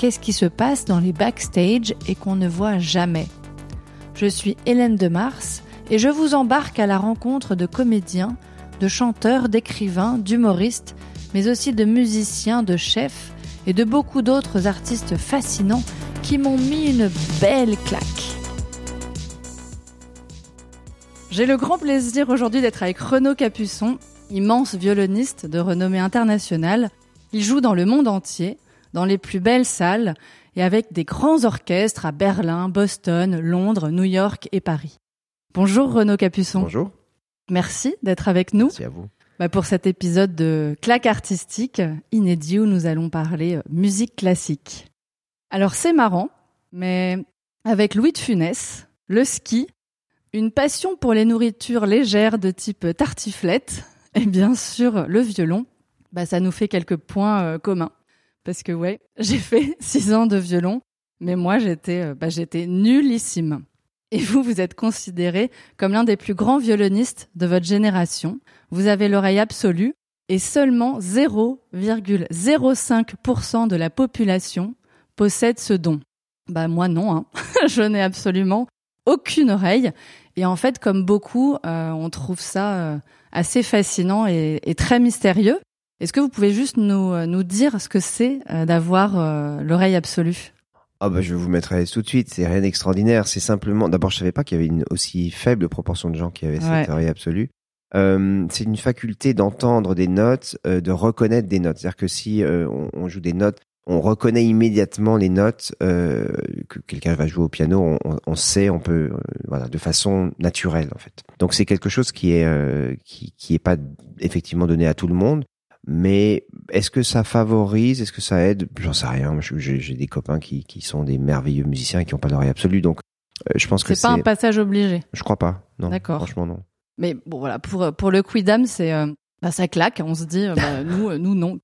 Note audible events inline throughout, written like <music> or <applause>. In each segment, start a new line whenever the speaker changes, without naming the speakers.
Qu'est-ce qui se passe dans les backstage et qu'on ne voit jamais je suis Hélène de Mars et je vous embarque à la rencontre de comédiens, de chanteurs, d'écrivains, d'humoristes, mais aussi de musiciens, de chefs et de beaucoup d'autres artistes fascinants qui m'ont mis une belle claque. J'ai le grand plaisir aujourd'hui d'être avec Renaud Capuçon, immense violoniste de renommée internationale. Il joue dans le monde entier, dans les plus belles salles, et avec des grands orchestres à Berlin, Boston, Londres, New York et Paris. Bonjour Renaud Capuçon.
Bonjour.
Merci d'être avec nous.
Merci à vous.
Bah pour cet épisode de Claque artistique inédit où nous allons parler euh, musique classique. Alors c'est marrant, mais avec Louis de Funès, le ski, une passion pour les nourritures légères de type tartiflette et bien sûr le violon, bah ça nous fait quelques points euh, communs. Parce que ouais, <laughs> j'ai fait six ans de violon, mais moi j'étais euh, bah, j'étais nullissime. Et vous, vous êtes considéré comme l'un des plus grands violonistes de votre génération. Vous avez l'oreille absolue et seulement 0,05% de la population possède ce don. Bah moi non, hein. <laughs> je n'ai absolument aucune oreille. Et en fait, comme beaucoup, euh, on trouve ça euh, assez fascinant et, et très mystérieux. Est-ce que vous pouvez juste nous, euh, nous dire ce que c'est euh, d'avoir euh, l'oreille absolue?
Ah bah je vais vous l'aise tout de suite, c'est rien d'extraordinaire, c'est simplement d'abord je savais pas qu'il y avait une aussi faible proportion de gens qui avaient cette oreille absolue. Euh, c'est une faculté d'entendre des notes, euh, de reconnaître des notes. C'est-à-dire que si on, on joue des notes, on reconnaît immédiatement les notes euh, que quelqu'un va jouer au piano. On, on- on sait, on peut, euh, voilà, de façon naturelle en fait. Donc c'est quelque chose qui est euh, qui qui est pas effectivement donné à tout le monde. Mais est-ce que ça favorise, est-ce que ça aide? J'en sais rien. J'ai des copains qui, qui sont des merveilleux musiciens et qui n'ont pas d'oreille absolue. Donc, euh, je pense que
C'est
c'est.
pas un passage obligé.
Je crois pas. Non.
D'accord.
Franchement, non.
Mais bon voilà, pour pour le quidam, c'est euh, bah, ça claque. On se dit euh, bah, <laughs> nous euh, nous non.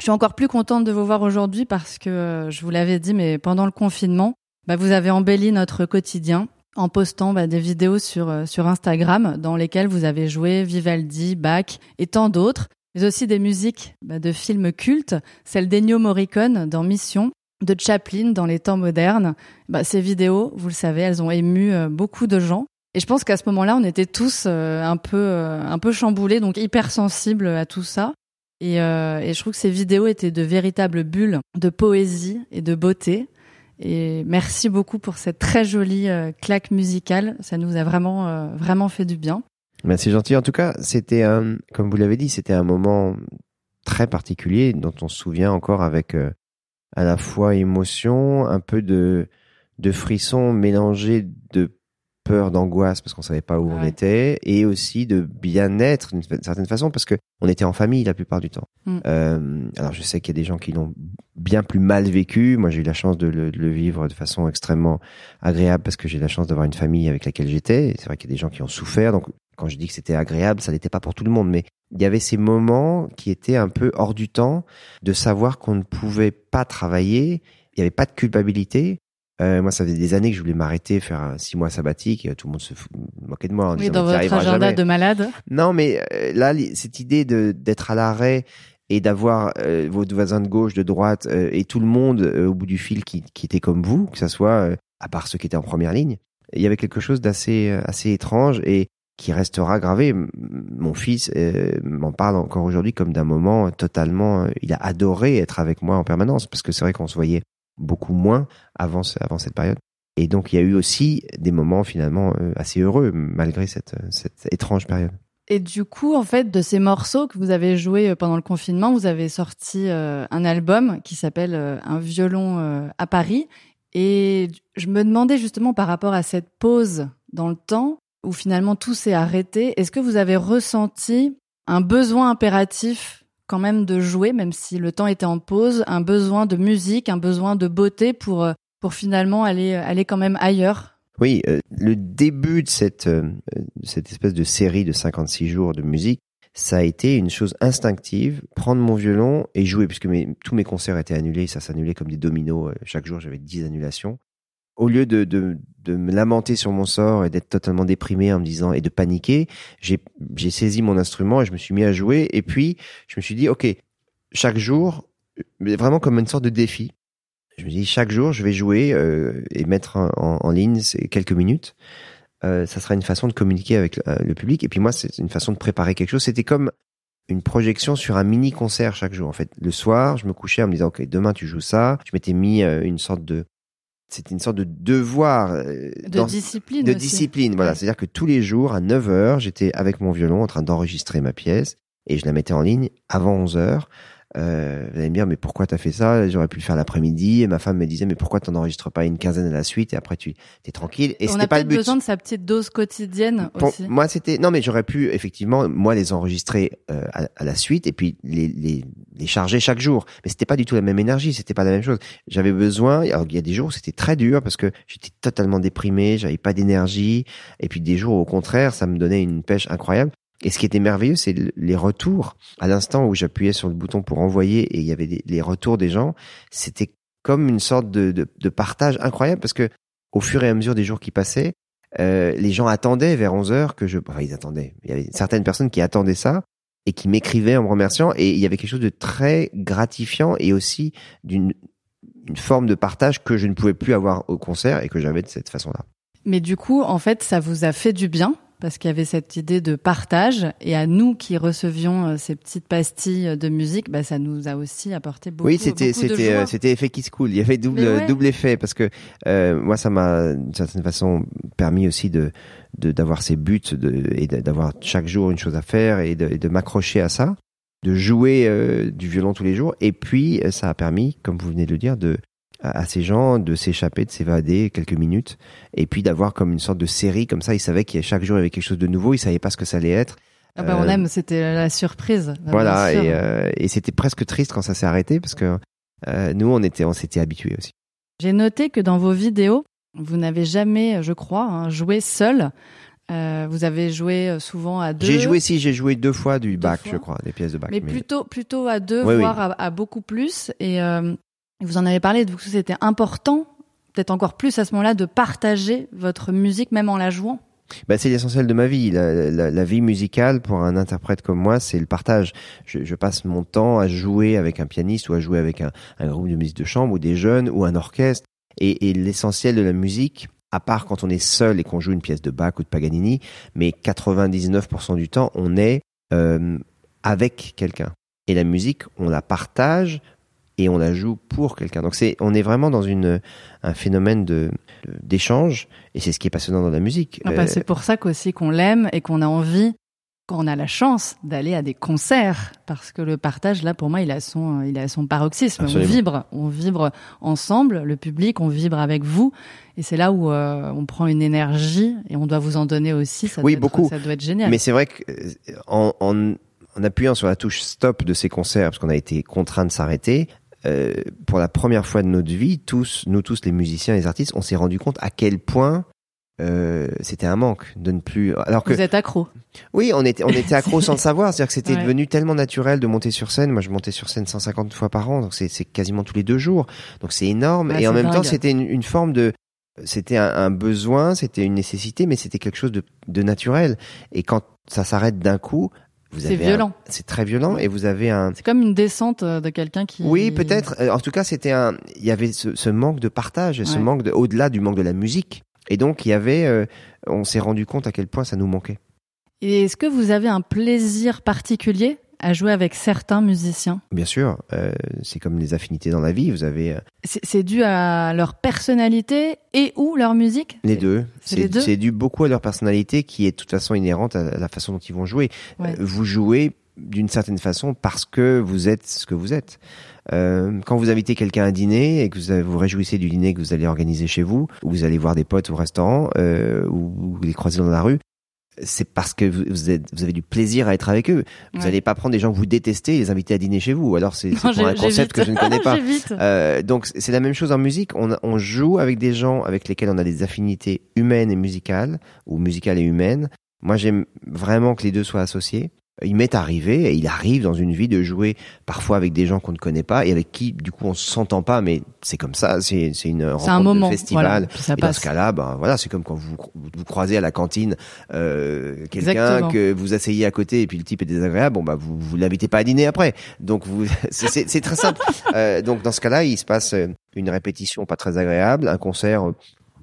Je suis encore plus contente de vous voir aujourd'hui parce que euh, je vous l'avais dit, mais pendant le confinement, bah, vous avez embelli notre quotidien en postant bah, des vidéos sur euh, sur Instagram dans lesquelles vous avez joué Vivaldi, Bach et tant d'autres, mais aussi des musiques bah, de films cultes, celle d'Ennio Morricone dans Mission, de Chaplin dans les temps modernes. Bah, ces vidéos, vous le savez, elles ont ému euh, beaucoup de gens. Et je pense qu'à ce moment-là, on était tous euh, un peu euh, un peu chamboulés, donc hyper sensibles à tout ça. Et, et je trouve que ces vidéos étaient de véritables bulles de poésie et de beauté. Et merci beaucoup pour cette très jolie claque musicale. Ça nous a vraiment vraiment fait du bien.
Mais c'est gentil. En tout cas, c'était un, comme vous l'avez dit, c'était un moment très particulier dont on se souvient encore avec euh, à la fois émotion, un peu de de frisson mélangé de peur, d'angoisse parce qu'on savait pas où on était, et aussi de bien-être d'une certaine façon parce que on était en famille la plupart du temps.
Mm.
Euh, alors je sais qu'il y a des gens qui l'ont bien plus mal vécu. Moi, j'ai eu la chance de le, de le vivre de façon extrêmement agréable parce que j'ai la chance d'avoir une famille avec laquelle j'étais. C'est vrai qu'il y a des gens qui ont souffert. Donc, quand je dis que c'était agréable, ça n'était pas pour tout le monde, mais il y avait ces moments qui étaient un peu hors du temps, de savoir qu'on ne pouvait pas travailler. Il n'y avait pas de culpabilité. Euh, moi, ça faisait des années que je voulais m'arrêter, faire un six mois sabbatique. Et tout le monde se moquait de moi en
Oui,
disant
dans votre agenda
jamais.
de malade.
Non, mais euh, là, cette idée de d'être à l'arrêt et d'avoir euh, vos voisins de gauche, de droite euh, et tout le monde euh, au bout du fil qui, qui était comme vous, que ça soit euh, à part ceux qui étaient en première ligne, il y avait quelque chose d'assez euh, assez étrange et qui restera gravé. Mon fils euh, m'en parle encore aujourd'hui comme d'un moment totalement. euh, il a adoré être avec moi en permanence parce que c'est vrai qu'on se voyait beaucoup moins avant avant cette période. Et donc il y a eu aussi des moments finalement euh, assez heureux malgré cette, étrange période.
Et du coup, en fait, de ces morceaux que vous avez joués pendant le confinement, vous avez sorti un album qui s'appelle Un violon à Paris. Et je me demandais justement par rapport à cette pause dans le temps où finalement tout s'est arrêté, est-ce que vous avez ressenti un besoin impératif quand même de jouer, même si le temps était en pause, un besoin de musique, un besoin de beauté pour euh, pour finalement aller aller quand même ailleurs?
Oui, euh, le début de cette euh, cette espèce de série de 56 jours de musique, ça a été une chose instinctive, prendre mon violon et jouer, puisque tous mes concerts étaient annulés, ça s'annulait comme des dominos. Chaque jour, j'avais 10 annulations au lieu de, de, de, me lamenter sur mon sort et d'être totalement déprimé en me disant et de paniquer, j'ai saisi mon instrument et je me suis mis à jouer. Et puis, je me suis dit, OK, chaque jour, vraiment comme une sorte de défi. Je me dis, chaque jour, je vais jouer euh, et mettre en, en, ligne quelques minutes. Euh, ça sera une façon de communiquer avec euh, le public. Et puis moi, c'est une façon de préparer quelque chose. C'était comme une projection sur un mini concert chaque jour. En fait, le soir, je me couchais en me disant, OK, demain tu joues ça. Je m'étais mis une sorte de c'était une sorte de devoir
euh, de discipline
de discipline voilà. C'est à dire que tous les jours à 9 heures j'étais avec mon violon en train d'enregistrer ma pièce et je la mettais en ligne avant 11 heures euh, vous allez me dire mais pourquoi t'as fait ça? J'aurais pu le faire l'après-midi. Et ma femme me disait mais pourquoi t'en enregistres pas une quinzaine à la suite? Et après tu es tranquille. Et
c'était
pas le but.
besoin de sa petite dose quotidienne aussi.
Moi c'était non mais j'aurais pu effectivement moi les enregistrer euh, à, la suite et puis les, les, les charger chaque jour. Mais c'était pas du tout la même énergie, c'était pas la même chose. J'avais besoin. Alors il y a des jours où c'était très dur parce que j'étais totalement déprimé, j'avais pas d'énergie. Et puis des jours au contraire ça me donnait une pêche incroyable. Et ce qui était merveilleux, c'est les retours. À l'instant où j'appuyais sur le bouton pour envoyer et il y avait les retours des gens, c'était comme une sorte de, de, de, partage incroyable parce que au fur et à mesure des jours qui passaient, euh, les gens attendaient vers 11 heures que je... Enfin, ils attendaient. Il y avait certaines personnes qui attendaient ça et qui m'écrivaient en me remerciant et il y avait quelque chose de très gratifiant et aussi d'une une forme de partage que je ne pouvais plus avoir au concert et que j'avais de cette façon-là.
Mais du coup, en fait, ça vous a fait du bien parce qu'il y avait cette idée de partage et à nous qui recevions euh, ces petites pastilles de musique, bah, ça nous a aussi apporté beaucoup.
Oui, c'était c'était euh, c'était effet qui se coule. Il y avait double double effet parce que euh, moi ça m'a d'une certaine façon permis aussi de d'avoir ces buts de, et d'avoir chaque jour une chose à faire et de, de m'accrocher à ça, de jouer du violon tous les jours et puis ça a permis, comme vous venez de le dire, de à, ces gens de s'échapper, de s'évader quelques minutes, et puis d'avoir comme une sorte de série comme ça. Ils savaient qu'il y a chaque jour il y avait quelque chose de nouveau. Ils savaient pas ce que ça allait être.
Ah bah on euh, aime, c'était la surprise.
Voilà, et, euh, et c'était presque triste quand ça s'est arrêté parce que euh, nous on était, on s'était habitués aussi.
J'ai noté que dans vos vidéos, vous n'avez jamais, je crois, hein, joué seul. Euh, vous avez joué souvent à deux.
J'ai joué si j'ai joué deux fois du bac, je crois, des pièces de bac.
Mais, plutôt plutôt à deux, voire À, à, beaucoup plus. Et euh, vous en avez parlé, que c'était important, peut-être encore plus à ce moment-là, de partager votre musique même en la jouant.
Bah, c'est l'essentiel de ma vie. La, vie musicale pour un interprète comme moi, c'est le partage. Je, passe mon temps à jouer avec un pianiste ou à jouer avec un, un groupe de musique de chambre ou des jeunes ou un orchestre. Et, et l'essentiel de la musique, à part quand on est seul et qu'on joue une pièce de Bach ou de Paganini, mais 99% du temps, on est euh, avec quelqu'un. Et la musique, on la partage et on la joue pour quelqu'un. Donc c'est, on est vraiment dans une un phénomène de d'échange et c'est ce qui est passionnant dans la musique.
Ah bah, c'est pour ça qu'aussi qu'on l'aime et qu'on a envie, qu'on a la chance d'aller à des concerts parce que le partage là pour moi il a son il a son paroxysme. On vibre, on vibre ensemble, le public, on vibre avec vous et c'est là où euh, on prend une énergie et on doit vous en donner aussi. Ça
oui
doit
beaucoup.
ça doit être génial.
Mais c'est vrai que euh, en, en en appuyant sur la touche stop de ces concerts, parce qu'on a été contraint de s'arrêter, euh, pour la première fois de notre vie, tous, nous tous les musiciens, les artistes, on s'est rendu compte à quel point euh, c'était un manque de ne plus. Alors que
vous êtes accro.
Oui, on était on était accro sans le savoir. C'est-à-dire que c'était devenu tellement naturel de monter sur scène. Moi, je montais sur scène 150 fois par an, donc c'est c'est quasiment tous les deux jours. Donc c'est énorme. et en même temps, c'était une, une, forme de c'était un, un, besoin, c'était une nécessité, mais c'était quelque chose de, de naturel. Et quand ça s'arrête d'un coup,
c'est violent.
C'est très violent et vous avez un.
C'est comme une descente euh, de quelqu'un qui.
Oui, peut-être. Euh, en tout cas, c'était un. Il y avait ce, ce manque de partage, ce manque de, au-delà du manque de la musique. Et donc, il y avait. Euh, on s'est rendu compte à quel point ça nous manquait.
Et est-ce que vous avez un plaisir particulier à jouer avec certains musiciens
Bien sûr, euh, c'est comme les affinités dans la vie. Vous avez. Euh,
c'est dû à leur personnalité et ou leur musique?
Les deux. C'est dû beaucoup à leur personnalité qui est de toute façon inhérente à la façon dont ils vont jouer. Euh, vous jouez d'une certaine façon parce que vous êtes ce que vous êtes. Euh, quand vous invitez quelqu'un à dîner et que vous vous réjouissez du dîner que vous allez organiser chez vous, ou vous allez voir des potes au restaurant, euh, ou vous les croisez dans la rue, c'est parce que vous, êtes, vous avez du plaisir à être avec eux. Vous n'allez pas prendre des gens que vous détestez et les inviter à dîner chez vous. Ou alors c'est pour un concept que je ne connais pas. <laughs> euh, donc c'est la même chose en musique. On, on joue avec des gens avec lesquels on a des affinités humaines et musicales, ou musicales et humaines. Moi, j'aime vraiment que les deux soient associés il m'est arrivé, et il arrive dans une vie de jouer parfois avec des gens qu'on ne connaît pas et avec qui, du coup, on s'entend pas, mais c'est comme ça, c'est c'est une rencontre
un moment,
de festival.
et
dans ce cas-là, ben voilà, c'est comme quand vous vous croisez à la cantine euh, quelqu'un que vous asseyez à côté et puis le type est désagréable, bon bah vous vous l'invitez pas à dîner après. Donc vous, <laughs> c'est très simple. <laughs> euh, donc dans ce cas-là, il se passe une répétition pas très agréable, un concert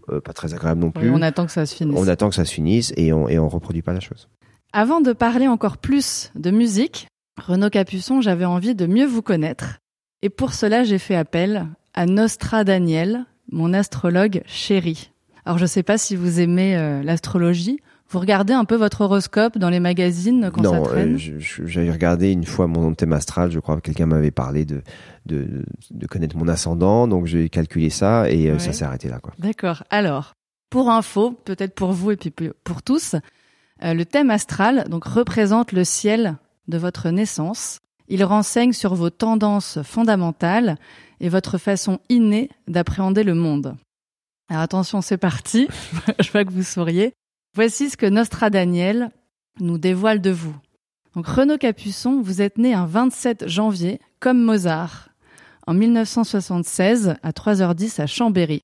euh, pas très agréable non plus.
on attend que ça se finisse.
On attend que ça se finisse et on et on reproduit pas la chose.
Avant de parler encore plus de musique, Renaud Capuçon, j'avais envie de mieux vous connaître. Et pour cela, j'ai fait appel à Nostra Daniel, mon astrologue chéri. Alors, je ne sais pas si vous aimez euh, l'astrologie. Vous regardez un peu votre horoscope dans les magazines quand ça traîne?
Non, j'avais regardé une fois mon thème astral. Je crois que quelqu'un m'avait parlé de, de, de connaître mon ascendant, donc j'ai calculé ça et euh, ça s'est arrêté là.
D'accord. Alors, pour info, peut-être pour vous et puis pour tous, euh, le thème astral donc représente le ciel de votre naissance. Il renseigne sur vos tendances fondamentales et votre façon innée d'appréhender le monde. Alors attention, c'est parti. <laughs> Je vois que vous souriez. Voici ce que Nostra Daniel nous dévoile de vous. Donc Renaud Capuçon, vous êtes né un 27 janvier, comme Mozart, en 1976 à 3h10 à Chambéry.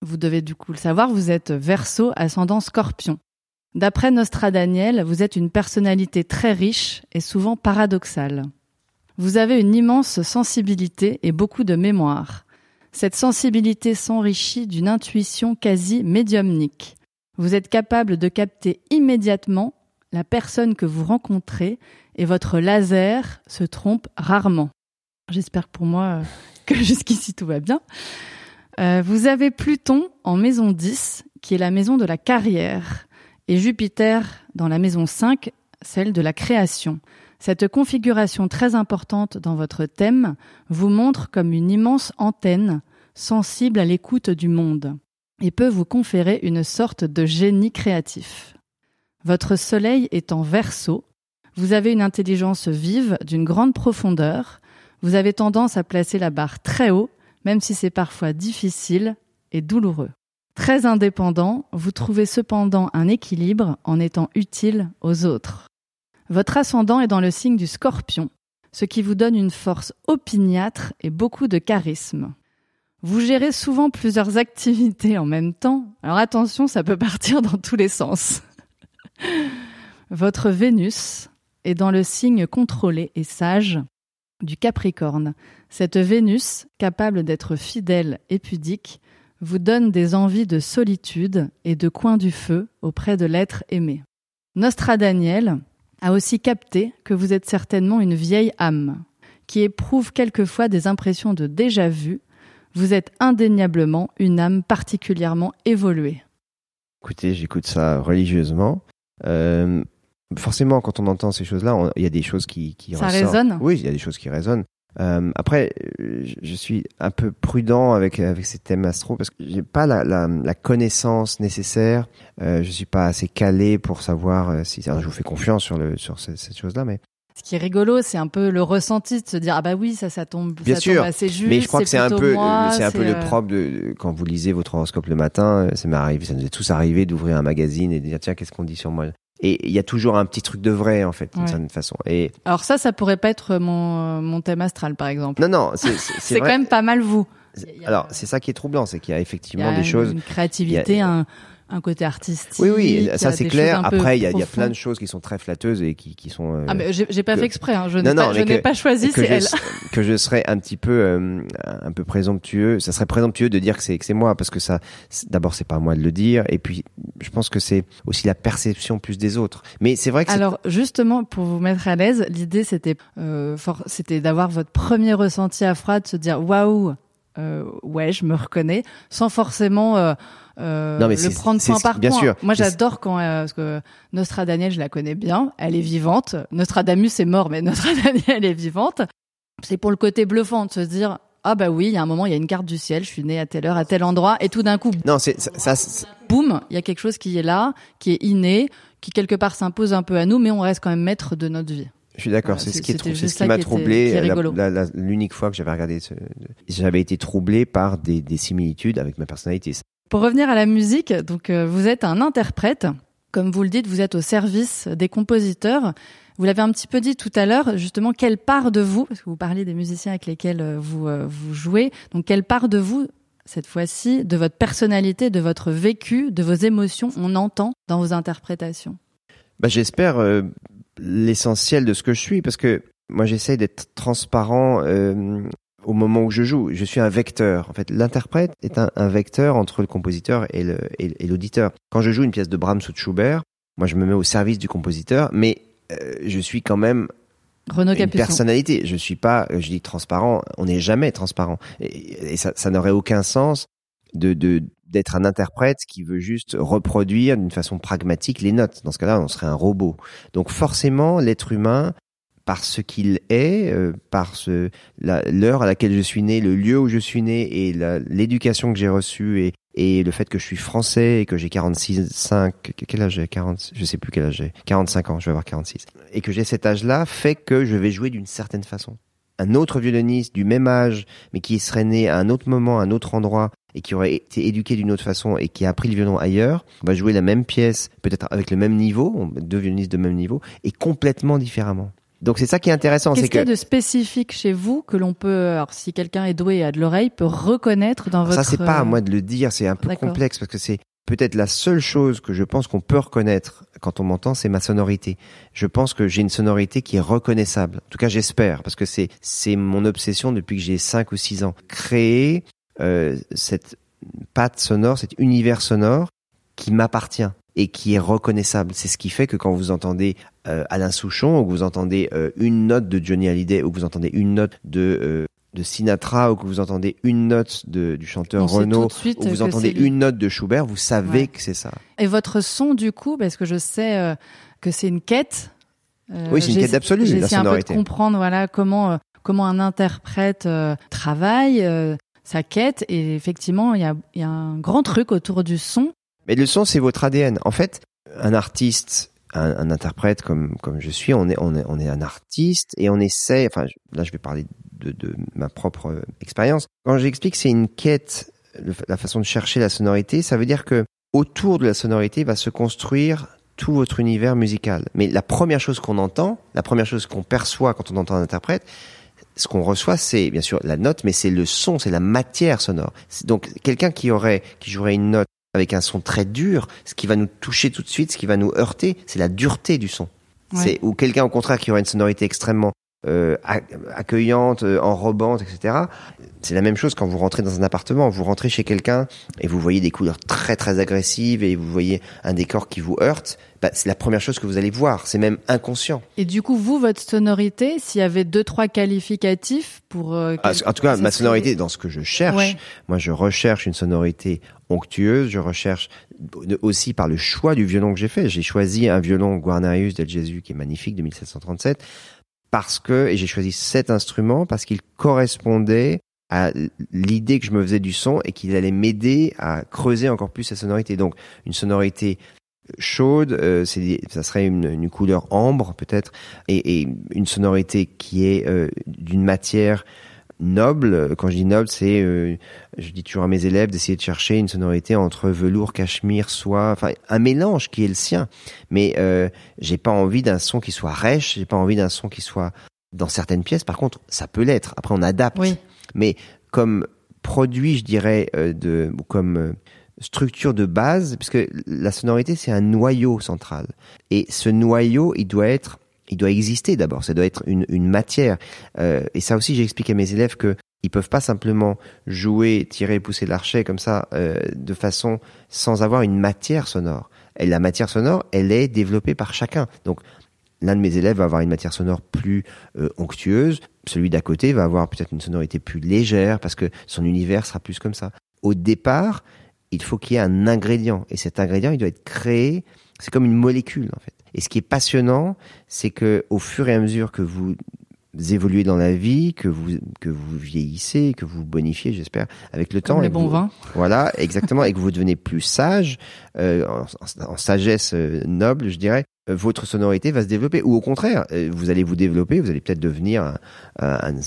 Vous devez du coup le savoir, vous êtes Verseau, ascendant Scorpion. D'après Nostradaniel, vous êtes une personnalité très riche et souvent paradoxale. Vous avez une immense sensibilité et beaucoup de mémoire. Cette sensibilité s'enrichit d'une intuition quasi médiumnique. Vous êtes capable de capter immédiatement la personne que vous rencontrez et votre laser se trompe rarement. J'espère pour moi euh, <laughs> que jusqu'ici tout va bien. Euh, vous avez Pluton en maison 10, qui est la maison de la carrière et Jupiter dans la maison 5, celle de la création. Cette configuration très importante dans votre thème vous montre comme une immense antenne sensible à l'écoute du monde et peut vous conférer une sorte de génie créatif. Votre soleil est en verso, vous avez une intelligence vive d'une grande profondeur, vous avez tendance à placer la barre très haut, même si c'est parfois difficile et douloureux. Très indépendant, vous trouvez cependant un équilibre en étant utile aux autres. Votre ascendant est dans le signe du scorpion, ce qui vous donne une force opiniâtre et beaucoup de charisme. Vous gérez souvent plusieurs activités en même temps, alors attention, ça peut partir dans tous les sens. <laughs> Votre Vénus est dans le signe contrôlé et sage du Capricorne. Cette Vénus, capable d'être fidèle et pudique, vous donne des envies de solitude et de coin du feu auprès de l'être aimé. Nostra Daniel a aussi capté que vous êtes certainement une vieille âme, qui éprouve quelquefois des impressions de déjà-vu. Vous êtes indéniablement une âme particulièrement évoluée.
Écoutez, j'écoute ça religieusement. Euh, forcément, quand on entend ces choses-là, il y a des choses qui, qui
ça résonne?
Oui, il y a des choses qui résonnent. Euh, après, je suis un peu prudent avec avec ces thèmes astro parce que j'ai pas la, la, la, connaissance nécessaire. Euh, je suis pas assez calé pour savoir euh, si. je vous fais confiance sur le sur cette, cette chose-là, mais
ce qui est rigolo, c'est un peu le ressenti de se dire ah bah oui ça ça tombe,
Bien
ça
sûr,
tombe assez juste.
Mais je crois que c'est un peu
c'est
un peu le
euh,
propre de quand vous lisez votre horoscope le matin. Ça m'est arrivé, ça nous est tous arrivé d'ouvrir un magazine et de dire tiens qu'est-ce qu'on dit sur moi? Et il y a toujours un petit truc de vrai en fait d'une certaine façon. Et
alors ça, ça pourrait pas être mon mon thème astral par exemple.
Non non, c'est
c'est <laughs> quand même pas mal vous.
Alors c'est ça qui est troublant, c'est qu'il y a effectivement des choses.
Une créativité, un un côté artistique.
Oui, oui, ça c'est clair. Après, il y a, y a, plein de choses qui sont très flatteuses et qui, qui sont.
Euh, ah, mais j'ai pas fait exprès. Hein. Je n'ai pas, pas choisi. C'est elle.
que je serais un petit peu, euh, un peu présomptueux. Ça serait présomptueux de dire que c'est que c'est moi parce que ça, d'abord c'est pas à moi de le dire et puis je pense que c'est aussi la perception plus des autres. Mais c'est vrai que.
Alors justement, pour vous mettre à l'aise, l'idée c'était, euh, c'était d'avoir votre premier ressenti à froid, de se dire waouh. Euh, ouais, je me reconnais, sans forcément euh, euh, non, mais le prendre point par
bien
point.
Sûr.
Moi, j'adore quand euh, parce que Daniel, je la connais bien, elle est vivante. Nostradamus est mort, mais <laughs> Daniel est vivante. C'est pour le côté bluffant de se dire ah bah oui, il y a un moment, il y a une carte du ciel, je suis né à telle heure, à tel endroit, et tout d'un coup,
Non, c'est ça. ça-
boum, il y a quelque chose qui est là, qui est inné, qui quelque part s'impose un peu à nous, mais on reste quand même maître de notre vie.
Je suis d'accord,
Voilà,
c'est ce qui est ce qui m'a troublé. la- L'unique fois que j'avais regardé, ce- j'avais été troublé par des, des similitudes avec ma personnalité.
Pour revenir à la musique, donc euh, vous êtes un interprète, comme vous le dites, vous êtes au service des compositeurs. Vous l'avez un petit peu dit tout à l'heure, justement, quelle part de vous, parce que vous parlez des musiciens avec lesquels euh, vous euh, vous jouez, donc quelle part de vous cette fois-ci, de votre personnalité, de votre vécu, de vos émotions, on entend dans vos interprétations?
Bah, j'espère euh, l'essentiel de ce que je suis, parce que moi j'essaie d'être transparent euh, au moment où je joue. Je suis un vecteur. En fait, l'interprète est un, un vecteur entre le compositeur et le- et- et l'auditeur. Quand je joue une pièce de Brahms ou de Schubert, moi je me mets au service du compositeur, mais euh, je suis quand même
Renaud
une personnalité. Je suis pas, euh, je dis transparent. On n'est jamais transparent. Et, et ça, ça n'aurait aucun sens de de- d'être un interprète qui veut juste reproduire d'une façon pragmatique les notes. Dans ce cas-là, on serait un robot. Donc forcément, l'être humain, par ce qu'il est, euh, par ce l'heure à laquelle je suis né, le lieu où je suis né et l'éducation que j'ai reçue et et le fait que je suis français et que j'ai 46 5 quel âge j'ai? 40 je sais plus quel âge j'ai 45 ans je vais avoir 46 et que j'ai cet âge-là fait que je vais jouer d'une certaine façon un autre violoniste du même âge mais qui serait né à un autre moment à un autre endroit et qui aurait été éduqué d'une autre façon et qui a appris le violon ailleurs va jouer la même pièce peut-être avec le même niveau deux violonistes de même niveau et complètement différemment donc c'est ça qui est intéressant
Qu'est-ce
c'est
qu'il y a
que
de spécifique chez vous que l'on peut, alors si quelqu'un est doué et a de l'oreille, peut reconnaître dans votre...
Ça, c'est pas à moi de le dire, c'est un peu complexe parce que c'est peut-être la seule chose que je pense qu'on peut reconnaître quand on m'entend, c'est ma sonorité. Je pense que j'ai une sonorité qui est reconnaissable. En tout cas, j'espère parce que c'est c'est mon obsession depuis que j'ai 5 ou 6 ans. Créer euh, cette patte sonore, cet univers sonore qui m'appartient et qui est reconnaissable. C'est ce qui fait que quand vous entendez euh, Alain Souchon ou que vous entendez euh, une note de Johnny Hallyday ou que vous entendez une note de de Sinatra ou que vous entendez une note de, du chanteur
On
Renaud ou vous
que
entendez
c'est lui.
une note de Schubert, vous savez
Ouais.
que c'est ça.
Et votre son, du coup, parce que je sais que c'est une quête.
Oui, c'est une quête absolue,
J'ai essayé un peu de comprendre, voilà, comment comment un interprète euh, travaille euh, sa quête. Et effectivement, il y a, y a un grand truc autour du son.
Mais le son, c'est votre ADN. En fait, un artiste, un, interprète comme comme je suis, on est on est on est un artiste et on essaie. Enfin, là, je vais parler de, de ma propre expérience. Quand j'explique, que c'est une quête, la façon de chercher la sonorité, ça veut dire que autour de la sonorité va se construire tout votre univers musical. Mais la première chose qu'on entend, la première chose qu'on perçoit quand on entend un interprète, ce qu'on reçoit, c'est bien sûr la note, mais c'est le son, c'est la matière sonore. Donc quelqu'un qui aurait, qui jouerait une note avec un son très dur, ce qui va nous toucher tout de suite, ce qui va nous heurter, c'est la dureté du son.
Ouais.
C'est ou quelqu'un au contraire qui aurait une sonorité extrêmement euh, ac- accueillante, euh, enrobante, etc. C'est la même chose quand vous rentrez dans un appartement. Vous rentrez chez quelqu'un et vous voyez des couleurs très très agressives et vous voyez un décor qui vous heurte. Bah, c'est la première chose que vous allez voir. C'est même inconscient.
Et du coup, vous, votre sonorité, s'il y avait deux, trois qualificatifs pour... euh,
Ah, en tout cas, ma
serait-
sonorité, dans ce que je cherche,
Ouais.
moi je recherche une sonorité onctueuse, je recherche aussi par le choix du violon que j'ai fait. J'ai choisi un violon Guarnerius del Gesù qui est magnifique de 1737 parce que, et j'ai choisi cet instrument parce qu'il correspondait à l'idée que je me faisais du son et qu'il allait m'aider à creuser encore plus sa sonorité. Donc une sonorité chaude, euh, c'est ça serait une, une couleur ambre peut-être, et, et une sonorité qui est euh, d'une matière noble. Quand je dis noble, c'est, euh, je dis toujours à mes élèves d'essayer de chercher une sonorité entre velours, cachemire, soie, enfin un mélange qui est le sien. Mais euh, j'ai pas envie d'un son qui soit rêche, j'ai pas envie d'un son qui soit dans certaines pièces. Par contre, ça peut l'être. Après, on adapte.
Oui.
Mais comme produit, je dirais, euh, de, ou comme euh, structure de base, puisque la sonorité, c'est un noyau central. Et ce noyau, il doit être, il doit exister d'abord. Ça doit être une, matière. Euh, et ça aussi, j'explique à mes élèves que ils peuvent pas simplement jouer, tirer pousser l'archet comme ça, euh, de façon sans avoir une matière sonore. Et la matière sonore, elle est développée par chacun. Donc, l'un de mes élèves va avoir une matière sonore plus euh, onctueuse, celui d'à côté va avoir peut-être une sonorité plus légère parce que son univers sera plus comme ça. Au départ, il faut qu'il y ait un ingrédient et cet ingrédient, il doit être créé, c'est comme une molécule en fait. Et ce qui est passionnant, c'est que au fur et à mesure que vous évoluez dans la vie, que vous que vous vieillissez, que vous bonifiez, j'espère, avec le temps.
Les bons
vous-
vins.
Voilà, exactement, et que vous devenez plus sage, euh, en, en- en sagesse euh, noble, je dirais. Euh, Votre sonorité va se développer, ou au contraire, euh, vous allez vous développer, vous allez peut-être devenir, un- un- un-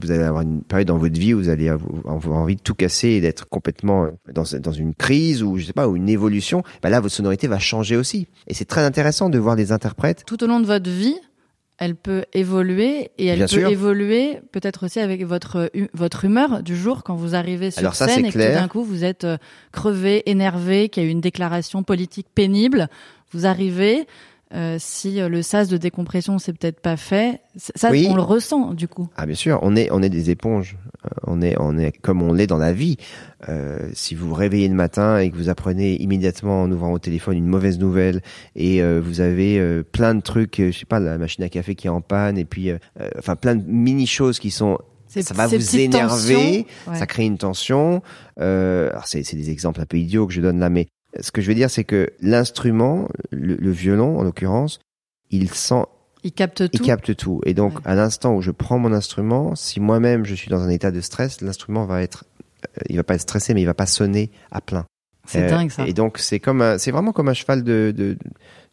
vous allez avoir une période dans votre vie où vous allez avoir envie de tout casser et d'être complètement dans, dans une crise ou je sais pas, ou une évolution. Bah là, votre sonorité va changer aussi, et c'est très intéressant de voir les interprètes
Tout au long de votre vie, elle peut évoluer et elle
Bien
peut
sûr.
évoluer peut-être aussi avec votre hu- votre humeur du jour quand vous arrivez sur
Alors ça,
scène
c'est
et que tout d'un coup vous êtes euh, crevé, énervé, qu'il y a eu une déclaration politique pénible. Vous arrivez. euh, si euh, le sas de décompression c'est peut-être pas fait, ça
Oui.
on le ressent du coup.
Ah bien sûr, on est on est des éponges. Euh, on est on est comme on l'est dans la vie. Euh, si vous vous réveillez le matin et que vous apprenez immédiatement en ouvrant au téléphone une mauvaise nouvelle et euh, vous avez euh, plein de trucs, je sais pas, la machine à café qui est en panne et puis enfin plein de mini choses qui sont ça va vous énerver,
ouais.
ça crée une tension. Euh, alors c'est c'est des exemples un peu idiots que je donne là, mais ce que je veux dire c'est que l'instrument, le, le violon en l'occurrence, il sent
Il capte
il
tout.
capte tout. Et donc,
Ouais.
à l'instant où je prends mon instrument, si moi-même je suis dans un état de stress, l'instrument va être, euh, il va pas être stressé, mais il va pas sonner à plein.
C'est
Euh,
dingue ça.
Et donc, c'est comme, c'est vraiment comme un cheval de, de,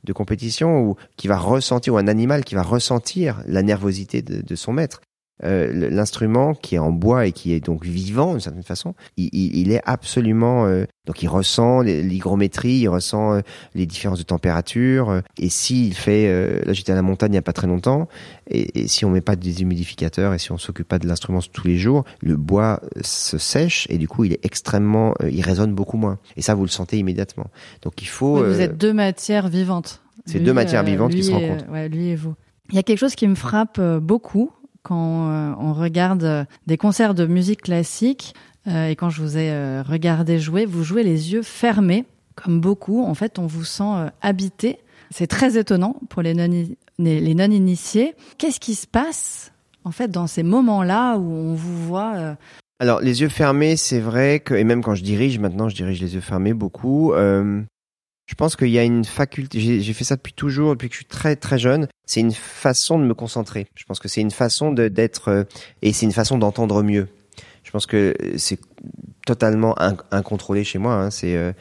de compétition ou qui va ressentir ou un animal qui va ressentir la nervosité de, de son maître. Euh, L'instrument qui est en bois et qui est donc vivant d'une certaine façon, il, il, il est absolument euh, donc il ressent l'hygrométrie, il ressent euh, les différences de température. euh, et s'il fait, euh, là j'étais à la montagne il y a pas très longtemps, et, et si on met pas de déshumidificateur et si on s'occupe pas de l'instrument tous les jours, le bois se sèche et du coup il est extrêmement, euh, il résonne beaucoup moins. Et ça vous le sentez immédiatement. Donc il faut.
Vous êtes deux matières vivantes.
c'est deux matières vivantes qui se rencontrent.
ouais, lui et vous. Il y a quelque chose qui me frappe beaucoup quand euh, on regarde euh, des concerts de musique classique euh, et quand je vous ai regardé jouer, vous jouez les yeux fermés, comme beaucoup. En fait, on vous sent habité. C'est très étonnant pour les non les non initiés. Qu'est-ce qui se passe en fait dans ces moments-là où on vous voit
Alors les yeux fermés, c'est vrai que et même quand je dirige maintenant, je dirige les yeux fermés beaucoup. Je pense qu'il y a une faculté. J'ai fait ça depuis toujours, depuis que je suis très très jeune. C'est une façon de me concentrer. Je pense que c'est une façon d'être euh, et c'est une façon d'entendre mieux. Je pense que c'est totalement in- incontrôlé chez moi. Hein. C'est euh,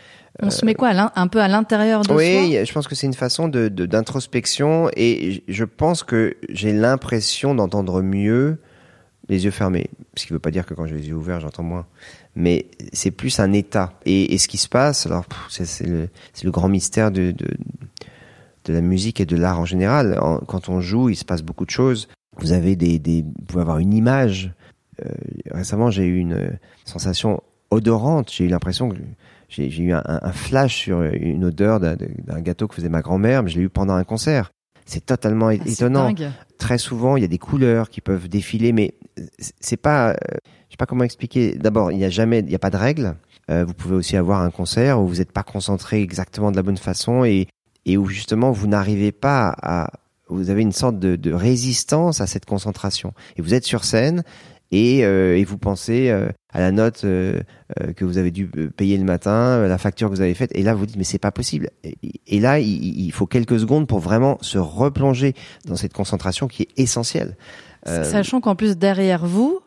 on se met quoi un peu à l'intérieur de
oui,
soi?
je pense que c'est une façon de d'introspection et je pense que j'ai l'impression d'entendre mieux les yeux fermés. Ce qui veut pas dire que quand j'ai les yeux ouverts, j'entends moins. Mais c'est plus un état. Et, et ce qui se passe, alors c'est le, grand mystère de, de, de la musique et de l'art en général. En- quand on joue, il se passe beaucoup de choses. Vous avez des, des vous pouvez avoir une image. Euh, récemment, j'ai eu une euh, sensation odorante. J'ai eu l'impression que j'ai eu un, un flash sur une odeur d'un gâteau que faisait ma grand-mère, mais je l'ai eu pendant un concert. C'est totalement
Ah,
étonnant
dingue.
très souvent, il y a des couleurs qui peuvent défiler, mais c'est pas, euh, je sais pas comment expliquer. D'abord, il n'y a jamais, il n'y a pas de règle. Euh, vous pouvez aussi avoir un concert où vous n'êtes pas concentré exactement de la bonne façon et, et où justement vous n'arrivez pas à, vous avez une sorte de, résistance à cette concentration. Et vous êtes sur scène et, euh, et vous pensez à la note que vous avez dû payer le matin, la facture que vous avez faite, et là vous dites mais c'est pas possible. Et, là il faut quelques secondes pour vraiment se replonger dans cette concentration qui est essentielle. Euh,
Sachant qu'en plus derrière vous,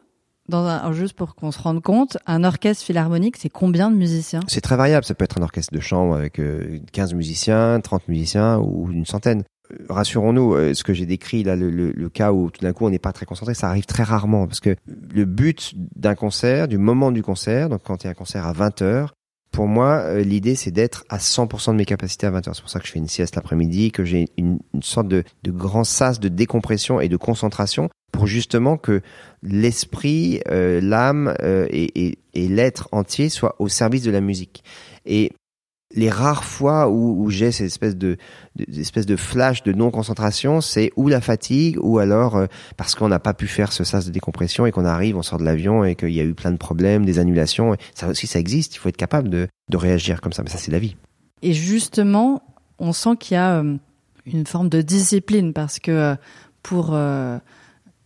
dans un, juste pour qu'on se rende compte, un orchestre philharmonique, c'est combien de musiciens?
C'est très variable. Ça peut être un orchestre de chambre avec euh, 15 musiciens, 30 musiciens ou une centaine. Euh, Rassurons-nous, euh, ce que j'ai décrit là, le, le- le cas où tout d'un coup on n'est pas très concentré, ça arrive très rarement parce que le but d'un concert, du moment du concert, donc quand il y a un concert à 20 heures, pour moi, euh, l'idée c'est d'être à 100% de mes capacités à 20 heures. C'est pour ça que je fais une sieste l'après-midi, que j'ai une, sorte de, grand sas de décompression et de concentration pour justement que l'esprit, euh, l'âme euh, et, l'être entier soient au service de la musique. Les rares fois où, j'ai cette espèce de, de, flash de non-concentration, c'est ou la fatigue, ou alors euh, parce qu'on n'a pas pu faire ce sas de décompression et qu'on arrive, on sort de l'avion et qu'il y a eu plein de problèmes, des annulations. Ça aussi, ça existe. Il faut être capable de, réagir comme ça. Mais ça, c'est la vie.
Et justement, on sent qu'il y a euh, une forme de discipline parce que euh, pour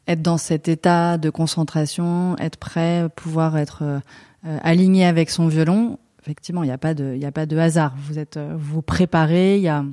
être dans cet état de concentration, être prêt, pouvoir être aligné avec son violon, effectivement, il n'y a pas de, a pas de hasard. Vous êtes, euh, vous préparez. Il y a,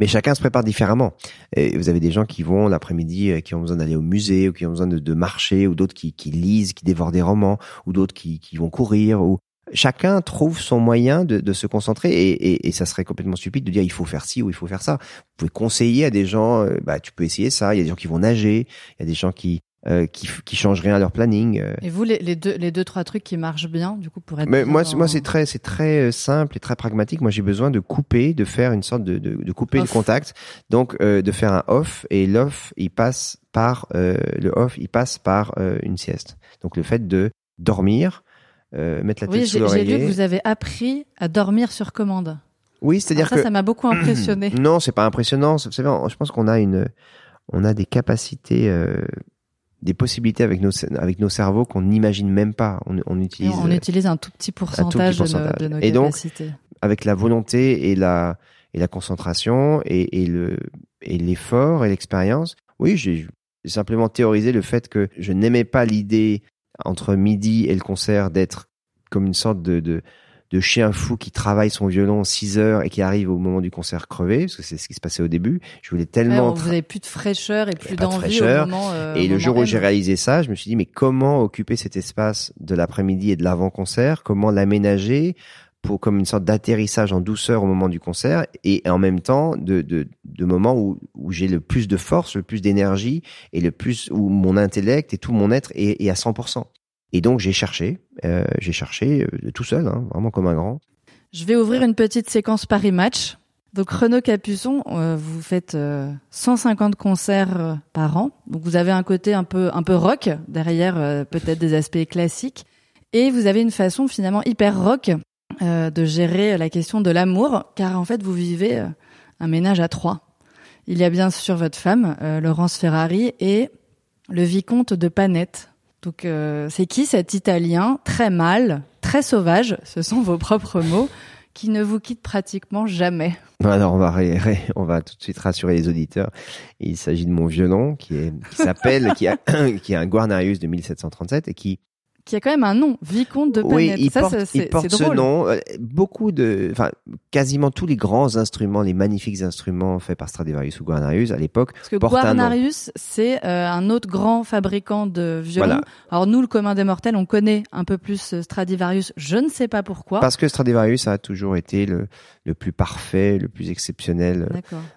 Mais chacun se prépare différemment. Vous avez des gens qui vont l'après-midi, euh, qui ont besoin d'aller au musée, ou qui ont besoin de, de marcher, ou d'autres qui, qui, lisent, qui dévorent des romans, ou d'autres qui, qui, vont courir. Ou chacun trouve son moyen de, de se concentrer. Et, et, et, ça serait complètement stupide de dire il faut faire ci ou il faut faire ça. Vous pouvez conseiller à des gens, euh, bah tu peux essayer ça. Il y a des gens qui vont nager, il y a des gens qui euh, qui, qui changent rien à leur planning. Euh.
Et vous, les, les, deux, les deux trois trucs qui marchent bien, du coup, pour être.
Mais moi, moi, c'est très, c'est très euh, simple et très pragmatique. Moi, j'ai besoin de couper, de faire une sorte de, de, de couper le contact, donc euh, de faire un off et l'off, il passe par le off, il passe par une sieste. Donc le fait de dormir, mettre la tête
oui,
sous l'oreiller.
Oui, j'ai lu que vous avez appris à dormir sur commande.
Oui, c'est-à-dire que
ça, ça m'a beaucoup impressionné. <clears throat>
non, c'est pas impressionnant. Vous savez, je pense qu'on a une, on a des capacités des possibilités avec nos avec nos cerveaux qu'on n'imagine même pas. On, on utilise
on utilise un tout petit pourcentage, De, nos, et capacités.
donc avec la volonté et la et la concentration et, et le et l'effort et l'expérience. Oui, j'ai simplement théorisé le fait que je n'aimais pas l'idée entre midi et le concert d'être comme une sorte de, de de chien fou qui travaille son violon 6 heures et qui arrive au moment du concert crevé, parce que c'est ce qui se passait au début. Je voulais tellement...
vous avez plus de fraîcheur et plus d'envie au moment...
Euh, et le jour où j'ai réalisé ça, je me suis dit, mais comment occuper cet espace de l'après-midi et de l'avant-concert? Comment l'aménager pour comme une sorte d'atterrissage en douceur au moment du concert et en même temps de, de, de moments où, où j'ai le plus de force, le plus d'énergie et le plus où mon intellect et tout mon être est, est à 100%. Et donc j'ai cherché, euh, j'ai cherché euh, tout seul, hein, vraiment comme un grand.
Je vais ouvrir une petite séquence Paris Match. Donc Renaud Capuçon, euh, vous faites 150 euh, concerts par an. Donc vous avez un côté un peu un peu rock derrière, peut-être des aspects classiques, et vous avez une façon finalement hyper rock de gérer la question de l'amour, car en fait vous vivez un ménage à trois. Il y a bien sûr votre femme, Laurence Ferrari, et le vicomte de Panette. Donc euh, c'est qui cet Italien très mâle, très sauvage, ce sont vos propres mots, qui ne vous quitte pratiquement jamais
Alors on va tout de suite rassurer les auditeurs. Il s'agit de mon qui est qui s'appelle qui a <coughs> un Guarnarius de 1737 et qui
qui a quand même un nom, vicomte de Panette.
Oui, il ça, porte, il porte ce nom. Euh, beaucoup de, enfin, quasiment tous les grands instruments, les magnifiques instruments faits par Stradivarius ou Guarnarius à l'époque,
Parce que Guarnarius, c'est euh, un autre grand fabricant de violons. Alors nous, le commun des mortels, on connaît un peu plus euh, Stradivarius. Je ne sais pas pourquoi.
Parce que Stradivarius a toujours été le, le plus parfait, le plus exceptionnel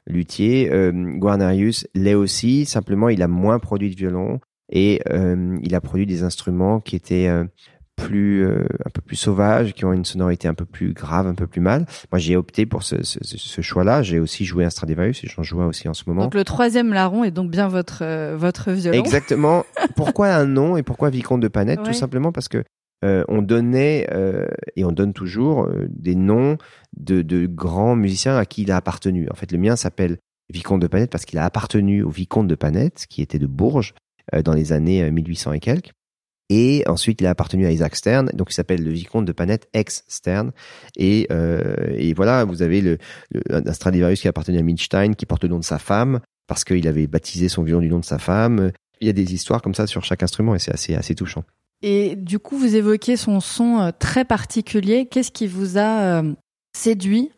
luthier. Euh, Guarnarius l'est aussi. Simplement, il a moins produit de violons et euh, il a produit des instruments qui étaient euh, plus euh, un peu plus sauvages, qui ont une sonorité un peu plus grave, un peu plus mal. Moi, j'ai opté pour ce, ce, ce choix-là. J'ai aussi joué un Stradivarius et j'en joue aussi en ce moment.
Donc le troisième larron est donc bien votre votre violon.
Exactement. <laughs> pourquoi un nom et pourquoi vicomte de Panette? Tout simplement parce que euh, on donnait et on donne toujours des noms de, de grands musiciens à qui il a appartenu. En fait, le mien s'appelle Vicomte de Panette parce qu'il a appartenu au Vicomte de Panette, qui était de Bourges, euh, dans les années 1800 euh, et quelques. Et ensuite, il a appartenu à Isaac Stern, donc il s'appelle le vicomte de Panette ex Stern. Et, euh, et voilà, vous avez le, un Stradivarius qui a appartenu à Milstein, qui porte le nom de sa femme parce qu'il avait baptisé son violon du nom de sa femme. Il y a des histoires comme ça sur chaque instrument et c'est assez assez touchant.
Et du coup, vous évoquez son son très particulier. Qu'est-ce qui vous a séduit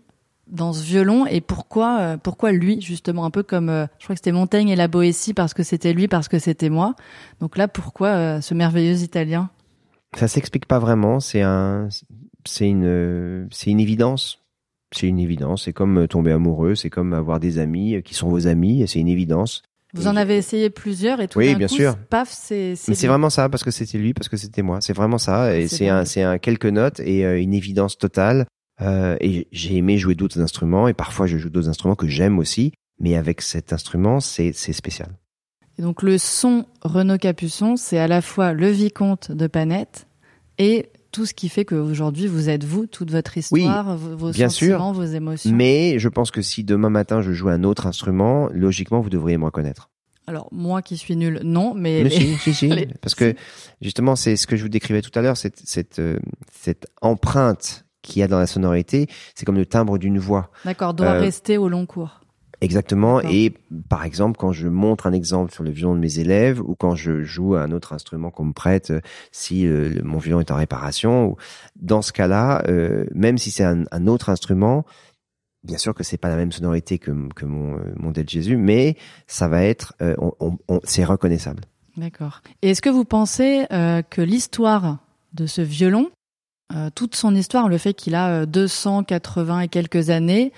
dans ce violon et pourquoi euh, pourquoi lui justement un peu comme euh, je crois que c'était Montaigne et la Boétie parce que c'était lui parce que c'était moi donc là pourquoi euh, ce merveilleux italien?
Ça s'explique pas vraiment c'est un c'est une c'est une évidence c'est une évidence c'est comme tomber amoureux c'est comme avoir des amis qui sont vos amis c'est une évidence
vous en avez essayé plusieurs et tout
oui,
d'un
bien
coup,
sûr.
paf, c'est.
Mais c'est vraiment ça parce que c'était lui, parce que c'était moi. C'est vraiment ça et c'est un, c'est un quelques notes et une évidence totale. Euh, et j'ai aimé jouer d'autres instruments et parfois je joue d'autres instruments que j'aime aussi, mais avec cet instrument, c'est spécial.
Et donc le son Renaud Capuçon, c'est à la fois le vicomte de Panette et tout ce qui fait qu'aujourd'hui vous êtes vous, toute votre histoire, vos
bien
sentiments,
sûr,
vos émotions.
Mais je pense que si demain matin je joue un autre instrument, logiquement vous devriez me reconnaître.
Alors moi qui suis nul, non, mais,
si, si, <laughs> si, parce que justement c'est ce que je vous décrivais tout à l'heure, cette, cette, euh, cette empreinte qu'il y a dans la sonorité, c'est comme le timbre d'une voix.
D'accord, doit euh, rester au long cours.
Exactement. Et par exemple, quand je montre un exemple sur le violon de mes élèves ou quand je joue un autre instrument qu'on me prête, euh, si euh, mon violon est en réparation, dans ce cas-là, même si c'est un, autre instrument, Bien sûr que c'est pas la même sonorité que, que mon, mon Dead Jésus, mais ça va être, on, on, c'est reconnaissable.
D'accord. Et est-ce que vous pensez que l'histoire de ce violon, toute son histoire, le fait qu'il a 280 et quelques années,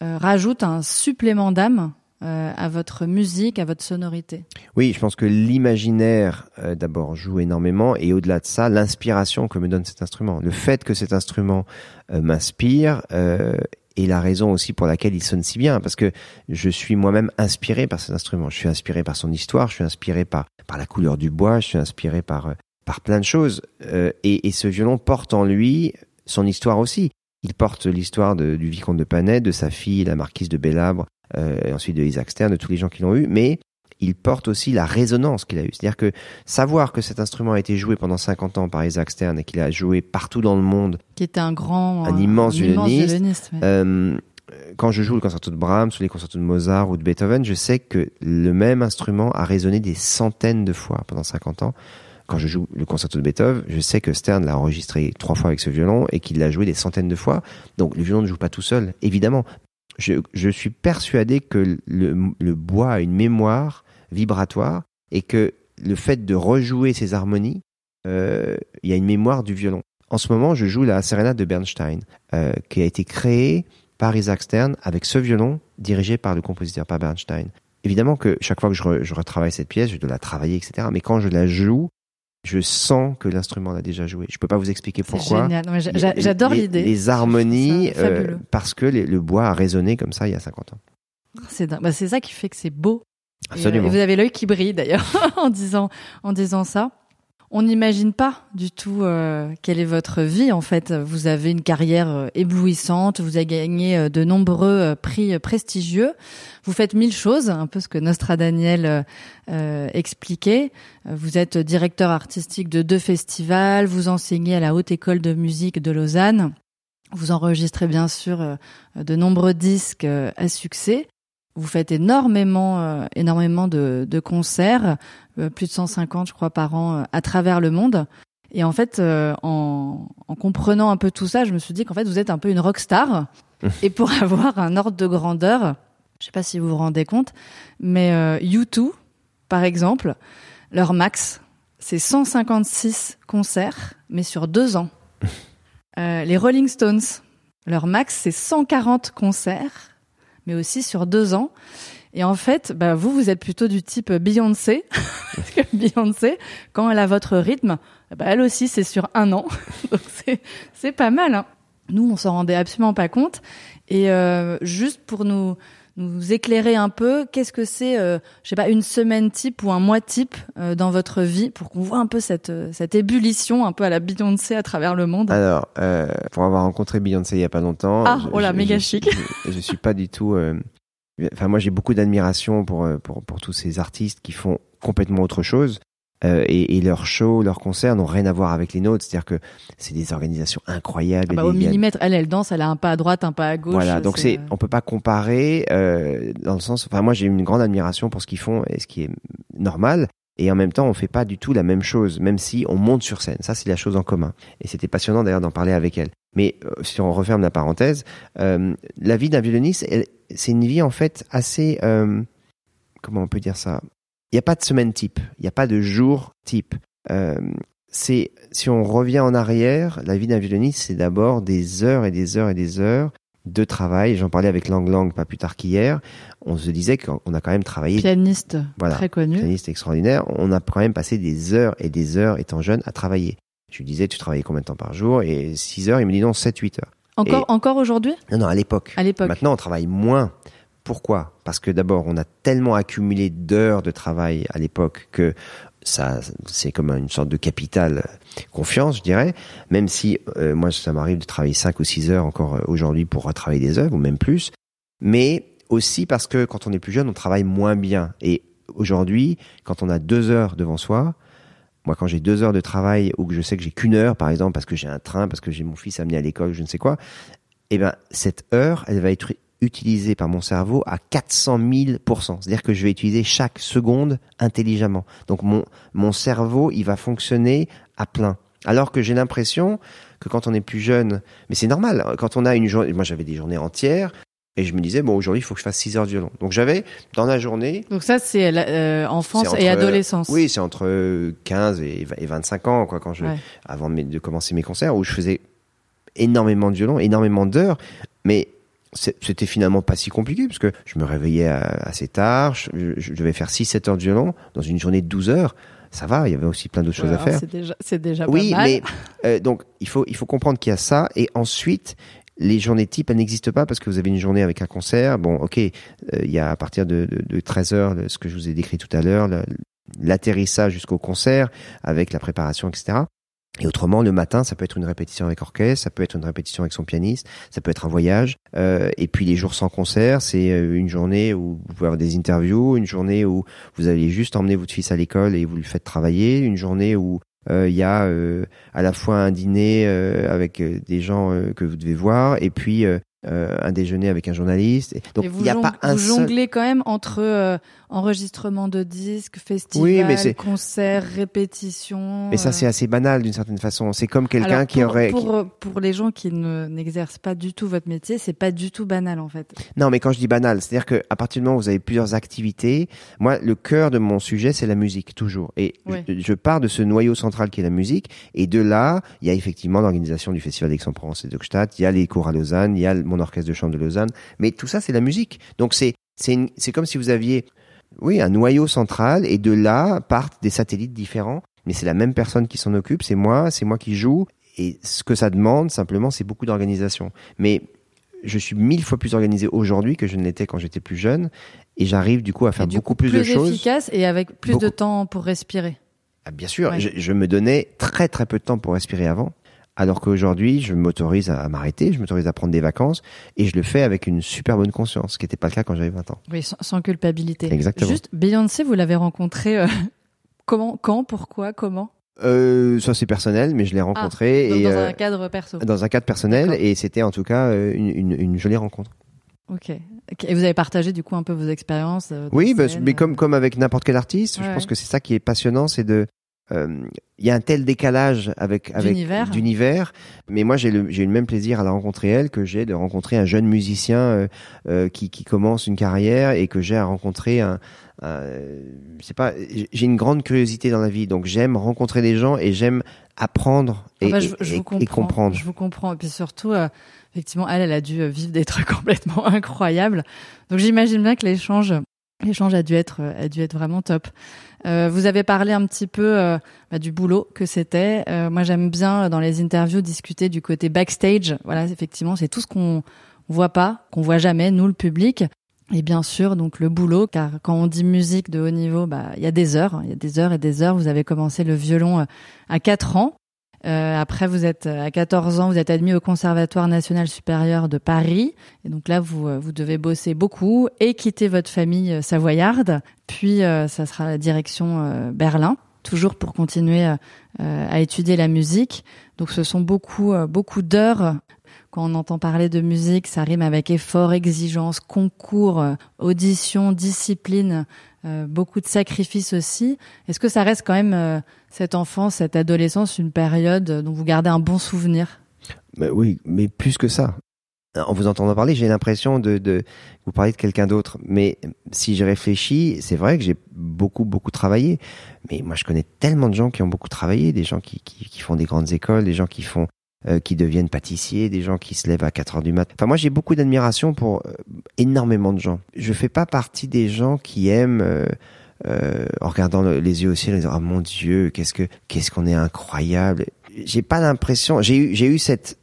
rajoute un supplément d'âme euh, à votre musique, à votre sonorité.
Oui, je pense que l'imaginaire euh, d'abord joue énormément. Et au-delà de ça, l'inspiration que me donne cet instrument. Le fait que cet instrument euh, m'inspire est la raison aussi pour laquelle il sonne si bien. Parce que je suis moi-même inspiré par cet instrument. Je suis inspiré par son histoire, je suis inspiré par par la couleur du bois, je suis inspiré par par plein de choses et, et ce violon porte en lui son histoire aussi. Il porte l'histoire du vicomte de Panay, de sa fille, la marquise de Bellabre, euh, et ensuite de Isaac Stern, de tous les gens qui l'ont eu, mais il porte aussi la résonance qu'il a eue. C'est-à-dire que savoir que cet instrument a été joué pendant 50 ans par Isaac Stern et qu'il a joué partout dans le monde,
qui était un grand,
un immense violoniste. Euh, quand je joue le concerto de Brahms ou les concertos de Mozart ou de Beethoven, je sais que le même instrument a résonné des centaines de fois pendant 50 ans. Quand je joue le concerto de Beethoven, je sais que Stern l'a enregistré trois fois avec ce violon et qu'il l'a joué des centaines de fois. Donc le violon ne joue pas tout seul, évidemment, je, suis persuadé que le, bois a une mémoire vibratoire et que le fait de rejouer ces harmonies, euh, il y a une mémoire du violon. En ce moment, je joue la Serenade de Bernstein, euh, qui a été créée par Isaac Stern avec ce violon dirigé par le compositeur, par Bernstein. Évidemment que chaque fois que je, je retravaille cette pièce, je dois la travailler, etc. Mais quand je la joue, je sens que l'instrument l'a déjà joué. Je peux pas vous expliquer pourquoi.
J'adore l'idée.
Les harmonies, euh, parce que le bois a résonné comme ça il y a 50 ans.
Bah, c'est ça qui fait que c'est beau.
Absolument.
Et, vous avez l'œil qui brille d'ailleurs <laughs> en disant en disant ça on n'imagine pas du tout euh, quelle est votre vie en fait. Vous avez une carrière euh, éblouissante, vous avez gagné euh, de nombreux prix prestigieux, vous faites mille choses, un peu ce que Nostra Daniel expliquait. Vous êtes directeur artistique de deux festivals, vous enseignez à la Haute École de musique de Lausanne, vous enregistrez bien sûr de nombreux disques à succès. Vous faites énormément, euh, énormément de, de concerts, euh, plus de 150, je crois, par an euh, à travers le monde. Et en fait, en, en, comprenant un peu tout ça, je me suis dit qu'en fait, vous êtes un peu une rock star. <laughs> et pour avoir un ordre de grandeur, je sais pas si vous vous rendez compte, mais U2, par exemple, leur max, c'est 156 concerts, mais sur deux ans. <laughs> les Rolling Stones, leur max, c'est 140 concerts, mais aussi sur deux ans. Et en fait, bah, vous, vous êtes plutôt du type Beyoncé. <laughs> Parce que Beyoncé, quand elle a votre rythme, bah, elle aussi, c'est sur un an. <laughs> Donc c'est pas mal. Hein. Nous, on s'en rendait absolument pas compte. Et euh, juste pour nous nous éclairer un peu, qu'est-ce que c'est, euh, je sais pas, une semaine type ou un mois type euh, dans votre vie, pour qu'on voit un peu cette cette ébullition un peu à la Beyoncé à travers le monde?
Alors, euh, pour avoir rencontré Beyoncé il y a pas longtemps,
ah, oh là, méga chic. <laughs>
Je, suis pas du tout. Euh, enfin, moi, j'ai beaucoup d'admiration pour, pour pour tous ces artistes qui font complètement autre chose. Euh, et, et, leurs shows, leurs concerts n'ont rien à voir avec les nôtres. C'est-à-dire que c'est des organisations incroyables.
Ah bah, au millimètre, elle, elle danse, elle a un pas à droite, un pas à gauche.
Voilà, donc c'est, on peut pas comparer euh, dans le sens. Enfin, moi, j'ai une grande admiration pour ce qu'ils font et ce qui est normal. Et en même temps, on fait pas du tout la même chose, même si on monte sur scène. Ça, c'est la chose en commun. Et c'était passionnant d'ailleurs d'en parler avec elle. Mais euh, si on referme la parenthèse, euh, la vie d'un violoniste, c'est une vie en fait assez, euh, comment on peut dire ça? Il n'y a pas de semaine type, il n'y a pas de jour type. Euh, c'est si on revient en arrière, la vie d'un violoniste, c'est d'abord des heures et des heures et des heures de travail. J'en parlais avec Lang Lang pas plus tard qu'hier. On se disait qu'on a quand même travaillé.
Pianiste très connu.
Pianiste extraordinaire. On a quand même passé des heures et des heures étant jeune à travailler. Je lui disais, tu travaillais combien de temps par jour? Et 6 heures, il me dit non, 7, 8 heures.
Encore, encore aujourd'hui?
Non, non, à l'époque.
À l'époque.
Maintenant, on travaille moins. Pourquoi? Parce que d'abord, on a tellement accumulé d'heures de travail à l'époque que ça, c'est comme une sorte de capital confiance, je dirais. Même si euh, moi, ça m'arrive de travailler 5 ou 6 heures encore euh, aujourd'hui pour retravailler des heures ou même plus. Mais aussi parce que quand on est plus jeune, on travaille moins bien. Et aujourd'hui, quand on a deux heures devant soi, moi, quand j'ai deux heures de travail ou que je sais que j'ai qu'une heure, par exemple, parce que j'ai un train, parce que j'ai mon fils amené à l'école, je ne sais quoi, eh ben, cette heure, elle va être utilisé par mon cerveau à 400 000 C'est-à-dire que je vais utiliser chaque seconde intelligemment. Donc mon, mon cerveau, il va fonctionner à plein. Alors que j'ai l'impression que quand on est plus jeune, mais c'est normal, quand on a une journée, moi j'avais des journées entières, Et je me disais, bon, aujourd'hui, il faut que je fasse 6 heures de violon. Donc j'avais, dans la journée...
Donc ça, c'est euh, enfance
entre-
et adolescence.
Oui, c'est entre 15 et et 25 ans, quoi, quand je,
Ouais.
avant de commencer mes concerts, où je faisais énormément de violon, énormément d'heures, mais c'était finalement pas si compliqué, parce que je me réveillais assez tard, je, devais faire 6-7 heures de violon dans une journée de 12 heures. Ça va, il y avait aussi plein d'autres choses à faire.
C'est déjà, c'est déjà
Oui,
pas mal.
mais <laughs> euh, donc il faut il faut comprendre qu'il y a ça et ensuite les journées types elles n'existent pas parce que vous avez une journée avec un concert. Bon, ok, euh, il y a à partir de, de, de 13 heures ce que je vous ai décrit tout à l'heure, l'atterrissage jusqu'au concert avec la préparation, etc. Et autrement, le matin, ça peut être une répétition avec orchestre, ça peut être une répétition avec son pianiste, ça peut être un voyage. Euh, et puis les jours sans concert, c'est euh, une journée où vous pouvez avoir des interviews, une journée où vous allez juste emmener votre fils à l'école et vous le faites travailler, une journée où euh, il y a euh, à la fois un dîner euh, avec des gens que vous devez voir et puis un déjeuner avec un journaliste. Donc il n'y a pas un
vous
seul.
jonglez quand même entre euh, enregistrement de disques, festival,
Oui,
concerts, répétitions.
Mais ça
euh.
c'est assez banal d'une certaine façon. C'est comme quelqu'un qui aurait.
Pour, pour les gens qui ne n'exercent pas du tout votre métier, c'est pas du tout banal en fait.
Non, mais quand je dis banal, c'est-à-dire que à partir du moment où vous avez plusieurs activités, moi, le cœur de mon sujet, c'est la musique, toujours. Et je, je pars de ce noyau central qui est la musique, et de là, il y a effectivement l'organisation du Festival d'Aix-en-Provence et d'Ockstadt, il y a les cours à Lausanne, il y a mon orchestre de chant de Lausanne, mais tout ça, c'est la musique. Donc c'est c'est comme si vous aviez, oui, un noyau central, et de là partent des satellites différents, mais c'est la même personne qui s'en occupe, c'est moi, c'est moi qui joue, et ce que ça demande, simplement, c'est beaucoup d'organisation. Mais je suis mille fois plus organisé aujourd'hui que je ne l'étais quand j'étais plus jeune et j'arrive du coup à faire beaucoup
coup,
plus, de choses.
efficace et avec plus de temps pour respirer.
Ah, bien sûr,
Ouais.
je, je me donnais très très peu de temps pour respirer avant, alors qu'aujourd'hui je m'autorise à, m'arrêter, je m'autorise à prendre des vacances et je le fais avec une super bonne conscience, ce qui n'était pas le cas quand j'avais 20 ans.
Oui, sans, sans culpabilité.
Exactement.
Juste, Beyoncé, vous l'avez rencontré euh, <laughs> comment, quand, pourquoi, comment?
Euh, ça c'est personnel, mais je l'ai rencontré
Donc,
et
Dans
euh,
un cadre perso.
dans un cadre personnel et c'était en tout cas euh, une, une, une jolie rencontre.
Ok. Et vous avez partagé du coup un peu vos expériences. euh,
Oui, bah, mais
euh,
comme comme avec n'importe quel artiste, je pense que c'est ça qui est passionnant, c'est de euh, il y a un tel décalage avec avec
D'univers.
mais moi j'ai le j'ai eu le même plaisir à la rencontrer elle que j'ai de rencontrer un jeune musicien euh, euh, qui qui commence une carrière et que j'ai à rencontrer un, un sais pas j'ai une grande curiosité dans la vie donc j'aime rencontrer des gens et j'aime apprendre et,
Ah bah, je,
et-
je
et comprendre.
Je vous comprends. Et puis surtout, euh, effectivement, elle, elle a dû euh, vivre des trucs <laughs> complètement incroyables. Donc j'imagine bien que l'échange, l'échange a dû être, euh, a dû être vraiment top. Euh, vous avez parlé un petit peu euh, bah, du boulot que c'était. Euh, moi, j'aime bien euh, dans les interviews discuter du côté backstage. Voilà, effectivement, c'est tout ce qu'on voit pas, qu'on voit jamais, nous le public. Et bien sûr, donc le boulot, car quand on dit musique de haut niveau, bah il y a des heures, hein, il y a des heures et des heures. Vous avez commencé le violon à 4 ans. Euh, après, vous êtes euh, à 14 ans, vous êtes admis au Conservatoire national supérieur de Paris. Et donc là, vous, euh, vous devez bosser beaucoup et quitter votre famille euh, savoyarde. Puis, euh, ça sera la direction euh, Berlin, toujours pour continuer à étudier la musique. Donc, ce sont beaucoup, beaucoup d'heures. Quand on entend parler de musique, ça rime avec effort, exigence, concours, audition, discipline, beaucoup de sacrifices aussi. Est-ce que ça reste quand même cette enfance, cette adolescence, une période dont vous gardez un bon souvenir
Bah oui, mais plus que ça. En vous entendant parler, j'ai l'impression de, de vous parler de quelqu'un d'autre. Mais si je réfléchis, c'est vrai que j'ai beaucoup beaucoup travaillé. Mais moi, je connais tellement de gens qui ont beaucoup travaillé, des gens qui, qui, qui font des grandes écoles, des gens qui font euh, qui deviennent pâtissiers, des gens qui se lèvent à 4 heures du mat. Enfin, moi, j'ai beaucoup d'admiration pour euh, énormément de gens. Je fais pas partie des gens qui aiment euh, euh, en regardant le- les yeux au ciel, en disant, oh mon Dieu, qu'est-ce que qu'est-ce qu'on est incroyable. J'ai pas l'impression. J'ai eu j'ai eu cette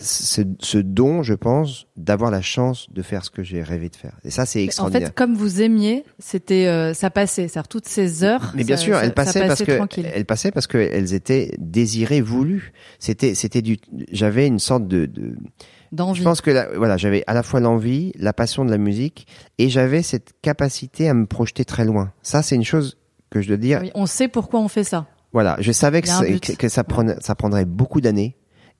ce, ce don, je pense, d'avoir la chance de faire ce que j'ai rêvé de faire. Et ça, c'est
En
extraordinaire.
fait, comme vous aimiez, c'était euh, ça passait, c'est-à-dire toutes ces heures.
Mais bien
ça-
sûr, elles passaient parce
passait
que
tranquille.
elles passaient parce qu'elles étaient désirées, voulues. C'était, c'était du. J'avais une sorte de. de
d'envie.
je pense que la- voilà, j'avais à la fois l'envie, la passion de la musique, et j'avais cette capacité à me projeter très loin. Ça, c'est une chose que je dois dire.
Oui, on sait pourquoi on fait ça.
Voilà, je savais que, ça,
but.
que, que ça, prenait, ça prendrait beaucoup d'années,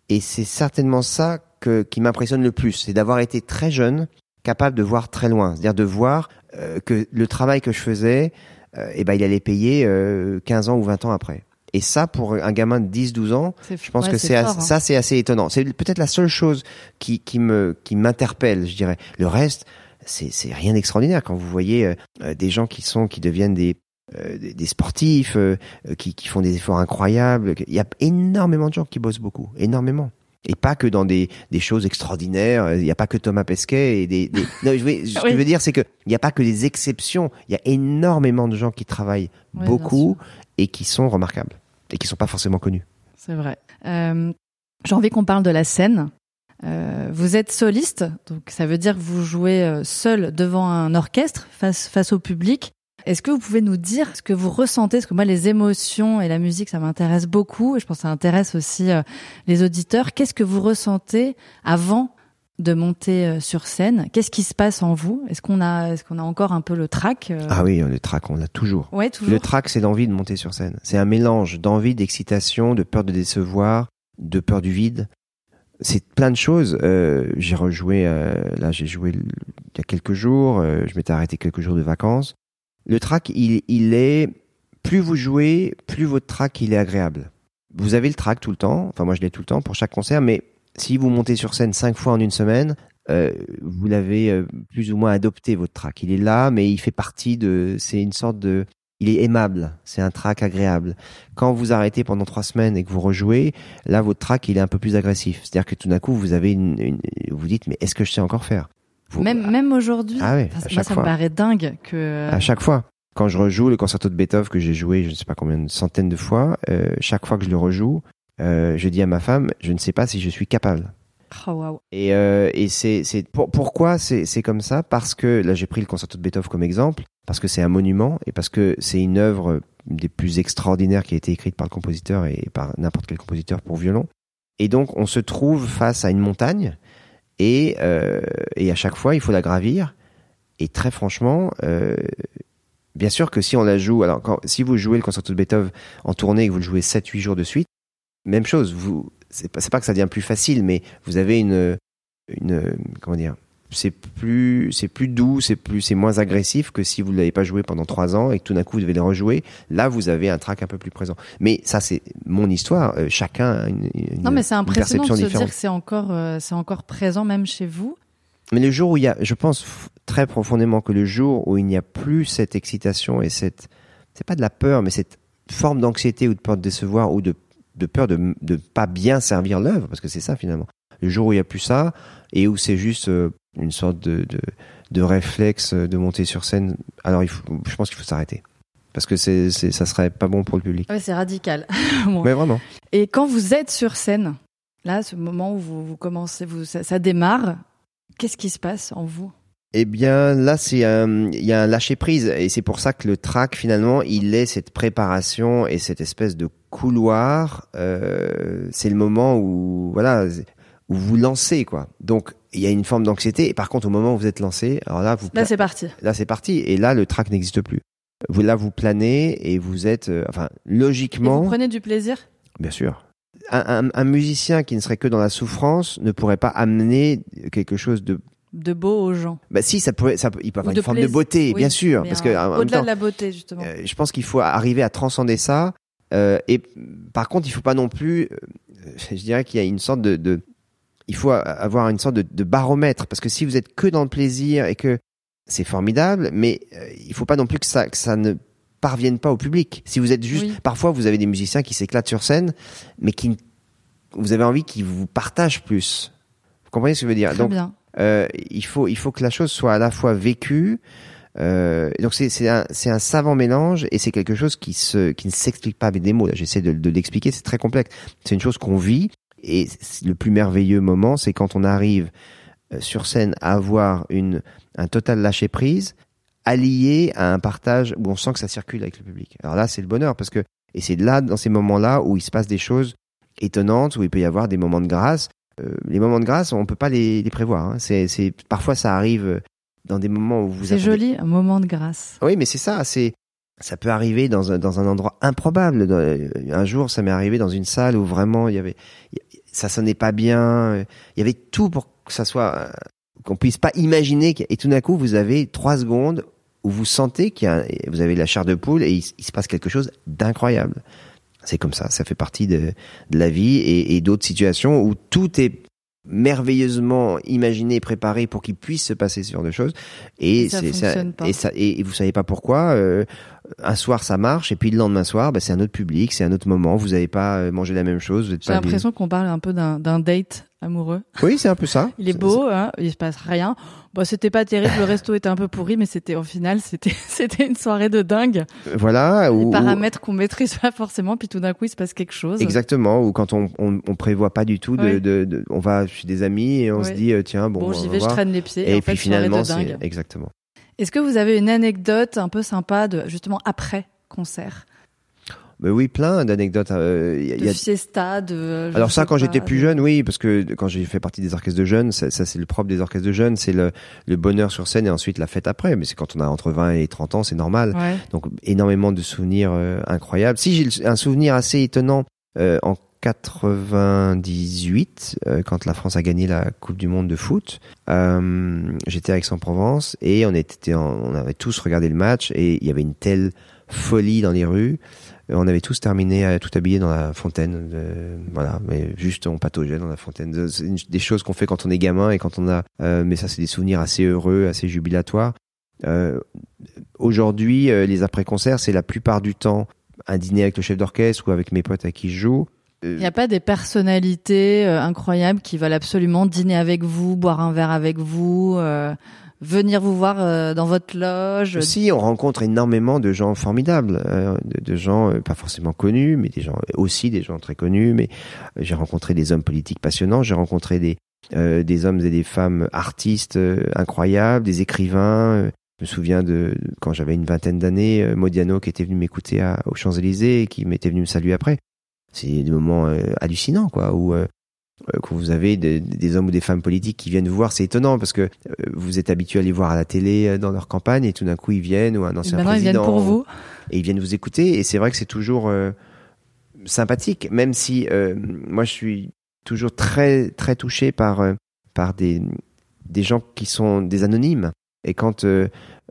et c'est certainement ça que, qui m'impressionne le plus, c'est d'avoir été très jeune, capable de voir très loin, c'est-à-dire de voir euh, que le travail que je faisais, euh, eh ben, il allait payer euh, 15 ans ou 20 ans après. Et ça, pour un gamin de 10-12 ans, je pense
ouais,
que
c'est hein.
ça, c'est assez étonnant. C'est peut-être la seule chose qui, qui me qui m'interpelle, je dirais. Le reste, c'est rien d'extraordinaire quand vous voyez euh, euh, des gens qui sont qui deviennent des euh, des des sportifs, euh, qui, qui font des efforts incroyables. Il y a énormément de gens qui bossent beaucoup, énormément. Et pas que dans des, des choses extraordinaires. Il n'y a pas que Thomas Pesquet et des. des- <laughs> Non, je veux- ce que je veux dire, c'est que il n'y a pas que des exceptions. Il y a énormément de gens qui travaillent beaucoup et qui sont remarquables et qui sont pas forcément connus.
C'est vrai. Euh, J'ai envie qu'on parle de la scène. Euh, vous êtes soliste, donc ça veut dire que vous jouez euh, seul devant un orchestre face face au public. Est-ce que vous pouvez nous dire ce que vous ressentez? Parce que moi, les émotions et la musique, ça m'intéresse beaucoup, et je pense que ça intéresse aussi les auditeurs. Qu'est-ce que vous ressentez avant de monter euh, sur scène Qu'est-ce qui se passe en vous? Est-ce qu'on a, est-ce qu'on a encore un peu le trac euh?
Ah oui, le trac, on l'a toujours.
Ouais, toujours.
Le trac, c'est l'envie de monter sur scène. C'est un mélange d'envie, d'excitation, de peur de décevoir, de peur du vide. C'est plein de choses. Euh, j'ai rejoué, euh, là, j'ai joué il y a quelques jours. euh, je m'étais arrêté quelques jours de vacances. Le track, il, il est plus vous jouez, plus votre track il est agréable. Vous avez le track tout le temps. Enfin, moi, je l'ai tout le temps pour chaque concert. Mais si vous montez sur scène cinq fois en une semaine, euh, vous l'avez euh, plus ou moins adopté votre track. Il est là, mais il fait partie de. C'est une sorte de. Il est aimable. C'est un track agréable. Quand vous arrêtez pendant trois semaines et que vous rejouez, là, votre track il est un peu plus agressif. C'est-à-dire que tout d'un coup, vous avez une, une- vous dites, mais est-ce que je sais encore faire? Vous-
Même même aujourd'hui.
Ah à
moi,
chaque
ça
fois.
me paraît dingue que.
À chaque fois. Quand je rejoue le concerto de Beethoven que j'ai joué, je ne sais pas combien de centaines de fois, euh, chaque fois que je le rejoue, euh, je dis à ma femme, je ne sais pas si je suis capable.
Oh.
Et, euh, et c'est, c'est pour- pourquoi c'est, c'est comme ça? Parce que là, j'ai pris le concerto de Beethoven comme exemple, parce que c'est un monument et parce que c'est une œuvre des plus extraordinaires qui a été écrite par le compositeur et par n'importe quel compositeur pour violon. Et donc, on se trouve face à une montagne et, euh, et à chaque fois, il faut la gravir. Et très franchement, euh, bien sûr que si on la joue, alors quand, si vous jouez le concerto de Beethoven en tournée et que vous le jouez 7-8 jours de suite, même chose, vous, c'est pas, que ça devient plus facile, mais vous avez une, une, comment dire, c'est plus, c'est plus doux, c'est plus, c'est moins agressif que si vous ne l'avez pas joué pendant trois ans et que tout d'un coup vous devez le rejouer. Là, vous avez un track un peu plus présent. Mais ça, c'est mon histoire. Euh, chacun a une, une-
Non, mais c'est impressionnant de se
différente.
dire que c'est encore, euh, c'est encore présent même chez vous.
Mais le jour où il y a, je pense très profondément que le jour où il n'y a plus cette excitation et cette, c'est pas de la peur, mais cette forme d'anxiété ou de peur de décevoir ou de, de peur de de pas bien servir l'œuvre, parce que c'est ça finalement. Le jour où il n'y a plus ça et où c'est juste euh, une sorte de, de, de réflexe de monter sur scène, alors il faut, je pense qu'il faut s'arrêter. Parce que c'est, c'est, ça serait pas bon pour le public.
Ouais, c'est radical. <laughs> Bon.
Mais vraiment.
Et quand vous êtes sur scène, là, ce moment où vous, vous commencez, vous, ça, ça démarre, qu'est-ce qui se passe en vous?
Eh bien, là, c'est un, il y a un lâcher prise, et c'est pour ça que le track, finalement, il est cette préparation et cette espèce de couloir. Euh, c'est le moment où, voilà, où vous lancez, quoi. Donc, il y a une forme d'anxiété, et par contre, au moment où vous êtes lancé, alors là, vous,
Là, c'est parti.
là, c'est parti, et là, le track n'existe plus. Vous là, vous planez et vous êtes, euh, enfin,
Et
logiquement,
vous prenez du plaisir?
Bien sûr. Un, un, un musicien qui ne serait que dans la souffrance ne pourrait pas amener quelque chose de
de beau aux gens.
bah si, ça pourrait, ça, peut- il peut avoir
de
une forme de beauté,
Oui,
bien sûr, parce que
au-delà de la beauté justement.
euh, je pense qu'il faut arriver à transcender ça. euh, et par contre, il faut pas non plus, euh, je dirais qu'il y a une sorte de, de il faut avoir une sorte de, de baromètre, parce que si vous êtes que dans le plaisir et que c'est formidable, mais euh, il faut pas non plus que ça, que ça ne parvienne pas au public. Si vous êtes juste,
Oui.
parfois vous avez des musiciens qui s'éclatent sur scène, mais qui, vous avez envie qu'ils vous partagent plus. Vous comprenez ce que je veux dire?
Très
Donc,
bien.
Euh, il faut il faut que la chose soit à la fois vécue euh, donc c'est c'est un un savant mélange et c'est quelque chose qui se qui ne s'explique pas avec des mots. J'essaie de, de l'expliquer c'est très complexe. C'est une chose qu'on vit et le plus merveilleux moment c'est quand on arrive euh, sur scène à avoir une un total lâcher prise allié à un partage où on sent que ça circule avec le public. Alors là c'est le bonheur parce que et c'est là dans ces moments là où il se passe des choses étonnantes où il peut y avoir des moments de grâce les moments de grâce, on peut pas les, les prévoir. Hein. C'est, c'est parfois ça arrive euh, dans des moments où vous.
C'est
attendez-
joli, un moment de grâce.
Oui, mais c'est ça. C'est ça peut arriver dans un dans un endroit improbable. Euh, Un jour, ça m'est arrivé dans une salle où vraiment il y avait ça sonnait pas bien. Il y avait tout pour que ça soit euh, qu'on puisse pas imaginer. Et tout d'un coup, vous avez trois secondes où vous sentez qu'il y a vous avez la chair de poule et il se passe quelque chose d'incroyable. C'est comme ça, ça fait partie de, de la vie et, et d'autres situations où tout est merveilleusement imaginé et préparé pour qu'il puisse se passer ce genre de choses et,
Et ça fonctionne pas.
et ça et vous savez pas pourquoi euh, un soir ça marche et puis le lendemain soir bah, c'est un autre public c'est un autre moment vous avez pas euh, mangé la même chose vous êtes
J'ai l'impression qu'on parle un peu d'un d'un date amoureux.
oui c'est un peu ça <laughs>
Il est beau, hein, il se passe rien. Bon, c'était pas terrible, le resto était un peu pourri, mais c'était au final, c'était <laughs> c'était une soirée de dingue.
voilà
Les
ou,
paramètres qu'on maîtrise pas forcément, puis tout d'un coup il se passe quelque chose.
exactement ou quand on, on on prévoit pas du tout de,
Oui.
de, de- on va chez des amis et on se dit euh, tiens bon,
Bon,
on
j'y
va
vais, je traîne les pieds.
et
en
puis
fait,
finalement
de
c'est exactement
Est-ce que vous avez une anecdote un peu sympa de justement après concert,
mais oui plein d'anecdotes euh, il y a-
de
y a
fiesta, de.
Alors ça, quand j'étais plus jeune, oui, parce que quand j'ai fait partie des orchestres de jeunes, ça, ça, c'est le propre des orchestres de jeunes, c'est le, le bonheur sur scène et ensuite la fête après. Mais c'est quand on a entre 20 et 30 ans, c'est normal.
Ouais.
Donc énormément de souvenirs euh, incroyables. Si j'ai un souvenir assez étonnant euh, en 98, euh, quand la France a gagné la Coupe du Monde de foot, euh, j'étais à Aix-en-Provence et on était, en- on avait tous regardé le match et il y avait une telle folie dans les rues. Euh, On avait tous terminé à tout habillé dans la fontaine, voilà, mais juste on pataugeait dans la fontaine. C'est une- des choses qu'on fait quand on est gamin et quand on a, euh, mais ça c'est des souvenirs assez heureux, assez jubilatoires. Euh, Aujourd'hui, euh, les après-concerts, c'est la plupart du temps un dîner avec le chef d'orchestre ou avec mes potes à qui je joue. Euh,
Il n'y a pas des personnalités euh, incroyables qui veulent absolument dîner avec vous, boire un verre avec vous, euh, venir vous voir euh, dans votre loge.
Si, on rencontre énormément de gens formidables, euh, de, de gens euh, pas forcément connus, mais des gens aussi des gens très connus. Mais j'ai rencontré des hommes politiques passionnants, j'ai rencontré des euh, des hommes et des femmes artistes euh, incroyables, des écrivains. euh, je me souviens de quand j'avais une vingtaine d'années, Modiano qui était venu m'écouter aux Champs Élysées et qui m'était venu me saluer après. C'est des moments euh, hallucinants, quoi, où euh, euh, quand vous avez des, des hommes ou des femmes politiques qui viennent vous voir, c'est étonnant parce que vous êtes habitué à les voir à la télé dans leur campagne et tout d'un coup ils viennent ou un
Et
ancien
ils
président
viennent pour vous.
et ils viennent vous écouter et c'est vrai que c'est toujours euh, sympathique même si euh, moi je suis toujours très très touché par euh, par des des gens qui sont des anonymes et quand euh,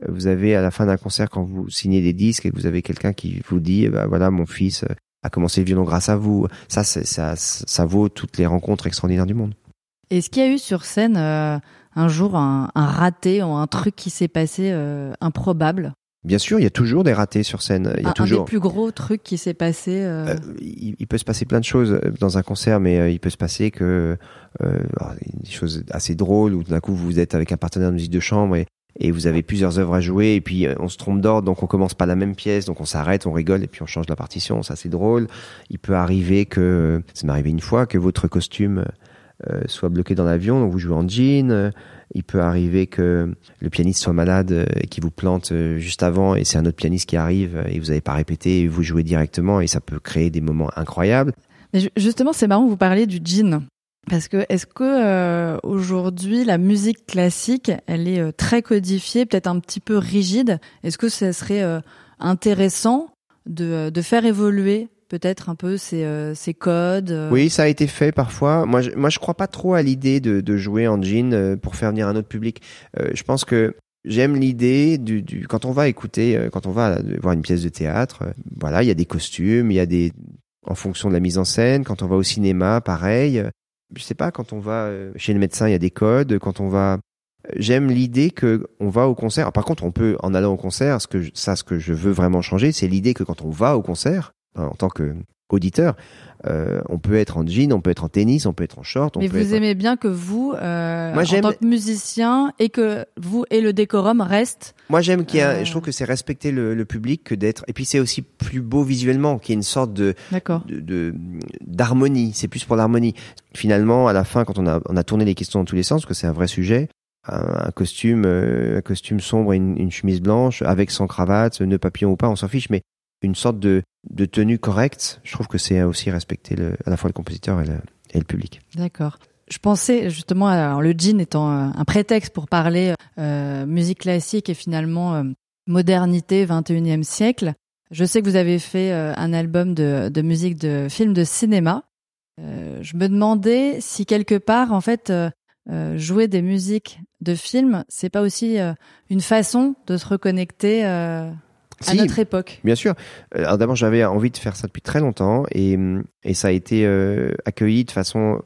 vous avez à la fin d'un concert quand vous signez des disques et que vous avez quelqu'un qui vous dit eh ben, voilà mon fils a commencé le violon grâce à vous. Ça ça ça vaut toutes les rencontres extraordinaires du monde.
Est-ce qu'il y a eu sur scène euh, un jour un, un raté ou un truc qui s'est passé euh, improbable?
Bien sûr il y a toujours des ratés sur scène. Il y
un,
a
un
toujours
des plus gros trucs qui s'est passé euh,
il, il peut se passer plein de choses dans un concert, mais il peut se passer que alors, des choses assez drôles où tout d'un coup vous êtes avec un partenaire de musique de chambre et, et vous avez plusieurs œuvres à jouer et puis euh, on se trompe d'ordre donc on commence pas la même pièce donc on s'arrête, on rigole et puis on change la partition, ça c'est drôle. Il peut arriver que ça m'est arrivé une fois que votre costume euh, soit bloqué dans l'avion donc vous jouez en jean. Il peut arriver que le pianiste soit malade et qu'il vous plante euh, juste avant et c'est un autre pianiste qui arrive et vous n'avez pas répété et vous jouez directement et ça peut créer des moments incroyables.
Mais ju- justement, c'est marrant vous parliez du jean. Parce que est-ce que euh, aujourd'hui la musique classique, elle est euh, très codifiée, peut-être un petit peu rigide? Est-ce que ça serait euh, intéressant de, euh, de faire évoluer peut-être un peu ces, euh, ces codes euh,
Oui, ça a été fait parfois. Moi, je, moi, je crois pas trop à l'idée de, de jouer en jean pour faire venir un autre public. Je pense que j'aime l'idée du, du quand on va écouter, quand on va voir une pièce de théâtre. voilà, il y a des costumes, il y a des en fonction de la mise en scène. Quand on va au cinéma, pareil. Je sais pas, quand on va euh, chez le médecin, il y a des codes. Quand on va J'aime l'idée que on va au concert. Par contre, on peut en allant au concert, ce que ça, ce que je veux vraiment changer, c'est l'idée que quand on va au concert, en tant que auditeur, euh, on peut être en jean, on peut être en tennis, on peut être en short. On
Mais
peut
vous
être...
aimez bien que vous, euh,
Moi,
en tant que musicien, et que vous et le décorum restent.
Moi, j'aime qu'il y a.
Euh.
Je trouve que c'est respecter le, le public que d'être. Et puis c'est aussi plus beau visuellement, qu'il y ait une sorte de
D'accord.
de- de d'harmonie. C'est plus pour l'harmonie. Finalement, à la fin, quand on a on a tourné les questions dans tous les sens, parce que c'est un vrai sujet. Un, un costume, euh, un costume sombre et une, une chemise blanche avec sans cravate, nœud papillon ou pas, on s'en fiche. Mais une sorte de de tenue correcte. Je trouve que c'est aussi respecter le, à la fois le compositeur et le, et le public.
D'accord. Je pensais justement, alors le jean étant euh, un prétexte pour parler euh, musique classique et finalement euh, modernité 21e siècle. Je sais que vous avez fait euh, un album de, de musique de film de cinéma. Euh, je me demandais si quelque part, en fait, euh, jouer des musiques de films, c'est pas aussi une façon de se reconnecter. À notre époque.
Bien sûr. Euh, Alors d'abord, j'avais envie de faire ça depuis très longtemps et, et ça a été euh, accueilli de façon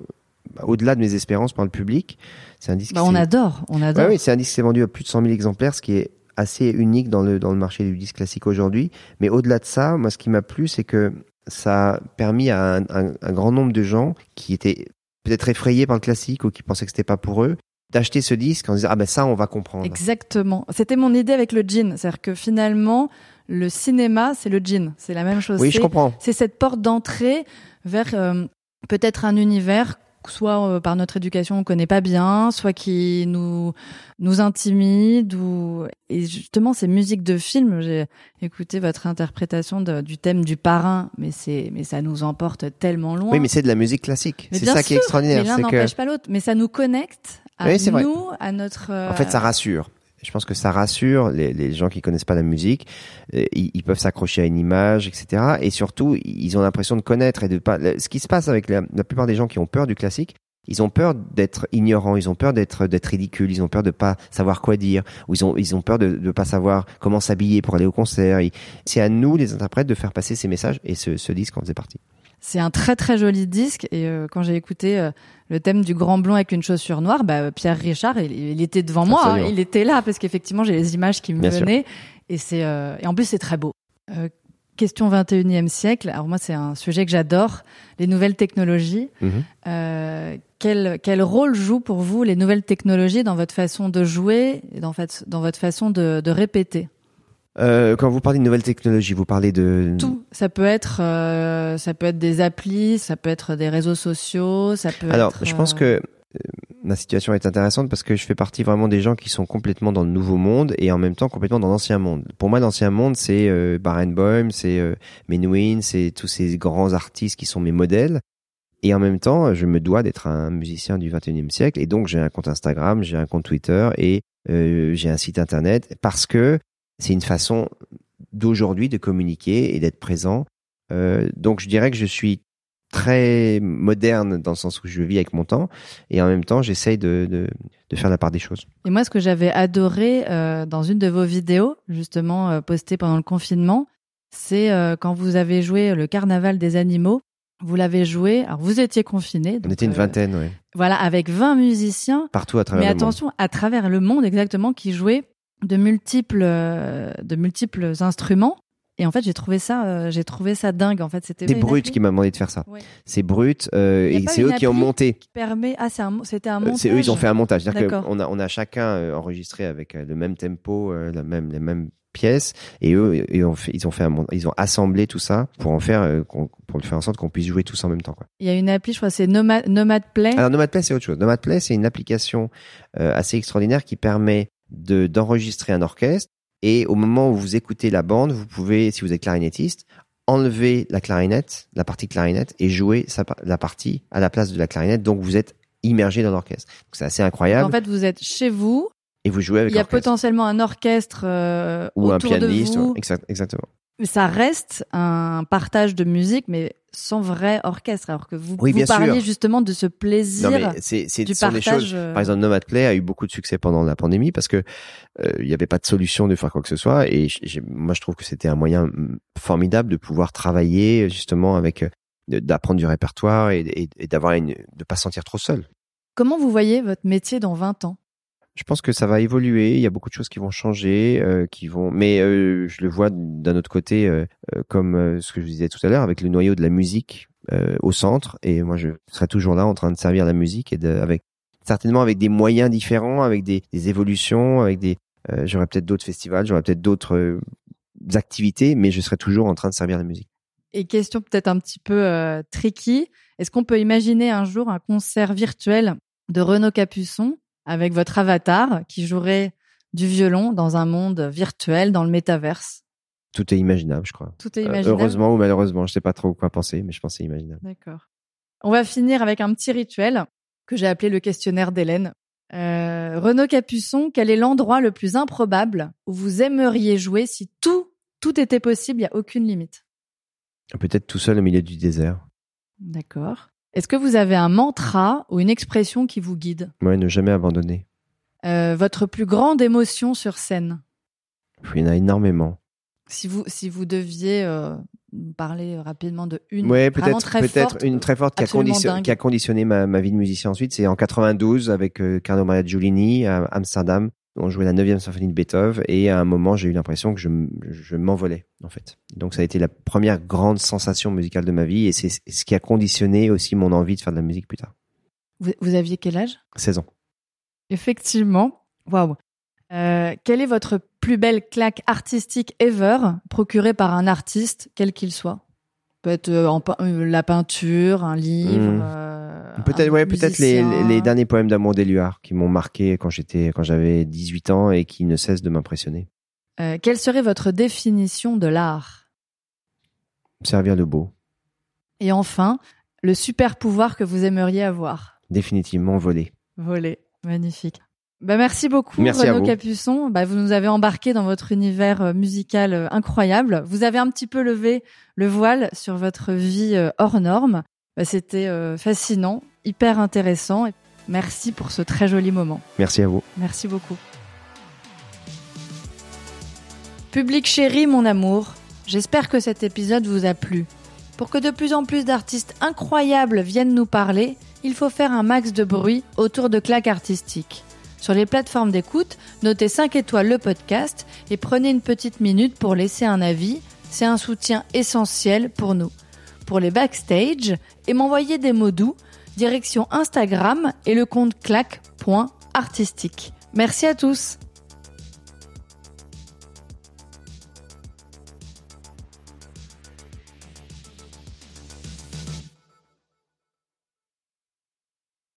bah, au-delà de mes espérances par le public. C'est un disque.
Bah, on adore, on adore.
Ouais, oui, c'est un disque qui s'est vendu à plus de 100 000 exemplaires, ce qui est assez unique dans le dans le marché du disque classique aujourd'hui. Mais au-delà de ça, moi, ce qui m'a plu, c'est que ça a permis à un, un- un grand nombre de gens qui étaient peut-être effrayés par le classique ou qui pensaient que c'était pas pour eux, d'acheter ce disque en disant ah ben ça, on va comprendre.
Exactement. C'était mon idée avec le jean. C'est-à-dire que finalement, le cinéma, c'est le jean. C'est la même chose.
Oui, je comprends.
C'est cette porte d'entrée vers euh, peut-être un univers soit euh, par notre éducation on connaît pas bien, soit qui nous nous intimide ou et justement ces musiques de film, j'ai écouté votre interprétation de- du thème du parrain, mais c'est mais ça nous emporte tellement loin.
Oui, mais c'est de la musique classique. C'est ça qui est
sûr,
extraordinaire.
l'un
C'est que
n'empêche pas l'autre, mais ça nous connecte à
Oui, vrai.
nous, à notre euh,
En fait, ça rassure. Je pense que ça rassure les, les gens qui connaissent pas la musique. Euh, Ils, ils peuvent s'accrocher à une image, etc. Et surtout, ils ont l'impression de connaître et de pas. Ce qui se passe avec la, la plupart des gens qui ont peur du classique, ils ont peur d'être ignorants, ils ont peur d'être d'être ridicules, ils ont peur de pas savoir quoi dire, ou ils ont ils ont peur de de pas savoir comment s'habiller pour aller au concert. C'est à nous, les interprètes, de faire passer ces messages. Et ce, ce disque en faisait partie.
C'est un très très joli disque et euh, quand j'ai écouté euh, le thème du grand blond avec une chaussure noire, bah, Pierre Richard, il, il était devant moi, hein. Il était là parce qu'effectivement j'ai les images qui me
Bien sûr.
venaient et c'est euh, et en plus c'est très beau. Euh, question 21e siècle. Alors moi c'est un sujet que j'adore, les nouvelles technologies.
Mhm.
Euh, quel quel rôle jouent pour vous les nouvelles technologies dans votre façon de jouer et dans, dans votre façon de, de répéter?
Euh, quand vous parlez de nouvelles technologies, vous parlez de
Tout. Ça peut être, euh, ça peut être des applis, ça peut être des réseaux sociaux, ça peut
Alors,
être.
je pense
euh,
que euh, ma situation est intéressante parce que je fais partie vraiment des gens qui sont complètement dans le nouveau monde et en même temps complètement dans l'ancien monde. Pour moi, l'ancien monde, c'est euh, Barenboim, c'est euh, Menuhin, c'est tous ces grands artistes qui sont mes modèles. Et en même temps, je me dois d'être un musicien du 21e siècle. Et donc, j'ai un compte Instagram, j'ai un compte Twitter et euh, j'ai un site internet parce que c'est une façon d'aujourd'hui de communiquer et d'être présent. Euh, donc, je dirais que je suis très moderne dans le sens où je vis avec mon temps et en même temps j'essaye de, de, de faire la part des choses.
Et moi, ce que j'avais adoré euh, dans une de vos vidéos, justement euh, postée pendant le confinement, c'est euh, quand vous avez joué le Carnaval des animaux. Vous l'avez joué. Alors, vous étiez confiné.
On était une vingtaine, ouais.
Voilà, avec 20 musiciens.
partout à travers
Mais
le monde.
attention, à travers le monde, exactement, qui jouaient de multiples, euh, de multiples instruments. Et en fait, j'ai trouvé ça, euh, j'ai trouvé ça dingue. En fait, c'était
C'est
une
Brut
appli
qui m'a demandé de faire ça.
Ouais.
C'est Brut euh, et c'est eux qui ont monté.
qui permet. Ah, c'est un, c'était un
Euh,
montage.
C'est eux, ils ont fait un montage. C'est-à-dire qu'on a, on a chacun enregistré avec le même tempo, euh, la même, les mêmes pièces, et eux, ils ont fait, ils ont fait un, ils ont assemblé tout ça pour en faire, pour faire en sorte qu'on puisse jouer tous en même temps. Quoi.
Il y a une appli, je crois, c'est Nomad, Nomad Play.
Alors Nomad Play, c'est autre chose. Nomad Play, c'est une application assez extraordinaire qui permet de d'enregistrer un orchestre et au moment où vous écoutez la bande, vous pouvez, si vous êtes clarinettiste, enlever la clarinette, la partie clarinette et jouer sa, la partie à la place de la clarinette. Donc vous êtes immergé dans l'orchestre. C'est assez incroyable.
en fait, vous êtes chez vous.
et vous jouez avec
Il y a potentiellement un orchestre euh,
ou un pianiste.
de vous.
Exact- exactement.
Ça reste un partage de musique, mais sans vrai orchestre. Alors que vous,
Oui,
vous parliez
sûr.
justement de ce plaisir
Non, mais c'est, c'est,
du
ce sont des
partage.
choses.
euh,
Par exemple, Nomad Play a eu beaucoup de succès pendant la pandémie parce que euh, il n'y avait pas de solution de faire quoi que ce soit. Et j'ai- moi, je trouve que c'était un moyen mm, formidable de pouvoir travailler justement avec, euh, d'apprendre du répertoire et, et, et d'avoir une, de pas se sentir trop seul.
Comment vous voyez votre métier dans 20 ans?
Je pense que ça va évoluer. Il y a beaucoup de choses qui vont changer, euh, qui vont. Mais euh, je le vois d'un autre côté, euh, euh, comme euh, ce que je disais tout à l'heure, avec le noyau de la musique euh, au centre. Et moi, je serai toujours là en train de servir la musique et de, avec certainement avec des moyens différents, avec des, des évolutions, avec des. j'aurai peut-être d'autres festivals, j'aurai peut-être d'autres activités, mais je serai toujours en train de servir la musique.
Et question peut-être un petit peu tricky, est-ce qu'on peut imaginer un jour un concert virtuel de Renaud Capuçon avec votre avatar qui jouerait du violon dans un monde virtuel, dans le métaverse
Tout est imaginable, je crois.
Tout est
Euh,
imaginable.
heureusement ou malheureusement, je sais pas trop quoi penser, mais je pense que c'est imaginable.
D'accord. On va finir avec un petit rituel que j'ai appelé le questionnaire d'Hélène. Euh, Renaud Capuçon, quel est l'endroit le plus improbable où vous aimeriez jouer si tout, tout était possible, il n'y a aucune limite?
Peut-être tout seul au milieu du désert.
D'accord. Est-ce que vous avez un mantra ou une expression qui vous guide
Ouais, ne jamais abandonner.
Euh, Votre plus grande émotion sur scène
Il y en a énormément.
Si vous, si vous deviez euh, parler rapidement de une
Ouais, peut-être peut-être une très forte qui a,
absolument
condition-
dingue.
qui a conditionné ma, ma vie de musicien ensuite. C'est en 92 avec euh, Carlo Maria Giulini à Amsterdam. On jouait la 9e symphonie de Beethoven et à un moment j'ai eu l'impression que je, je m'envolais en fait. Donc ça a été la première grande sensation musicale de ma vie et c'est ce qui a conditionné aussi mon envie de faire de la musique plus tard.
vous, vous aviez quel âge?
16 ans.
Effectivement. Waouh. Euh, quelle est votre plus belle claque artistique ever procurée par un artiste, quel qu'il soit? Peut être euh, en euh, la peinture, un livre.
Hmm.
euh,
Peut-être ouais, peut-être les, les, derniers poèmes d'Amour d'Éluard qui m'ont marqué quand j'étais quand j'avais 18 ans et qui ne cessent de m'impressionner.
Euh, quelle serait votre définition de l'art?
Servir de beau,
Et enfin, le super pouvoir que vous aimeriez avoir?
Définitivement voler.
Voler. Magnifique. Bah, merci beaucoup,
Merci
Renaud
vous.
Capuçon. Bah, vous nous avez embarqué dans votre univers euh, musical euh, incroyable. Vous avez un petit peu levé le voile sur votre vie euh, hors norme. Bah, C'était fascinant, hyper intéressant. Merci pour ce très joli moment.
Merci à vous.
Merci beaucoup. Public chéri, mon amour, j'espère que cet épisode vous a plu. Pour que de plus en plus d'artistes incroyables viennent nous parler, il faut faire un max de bruit autour de claques artistiques. Sur les plateformes d'écoute, notez 5 étoiles le podcast et prenez une petite minute pour laisser un avis. C'est un soutien essentiel pour nous. Pour les backstage et m'envoyer des mots doux, direction Instagram et le compte claque.artistique. Merci à tous!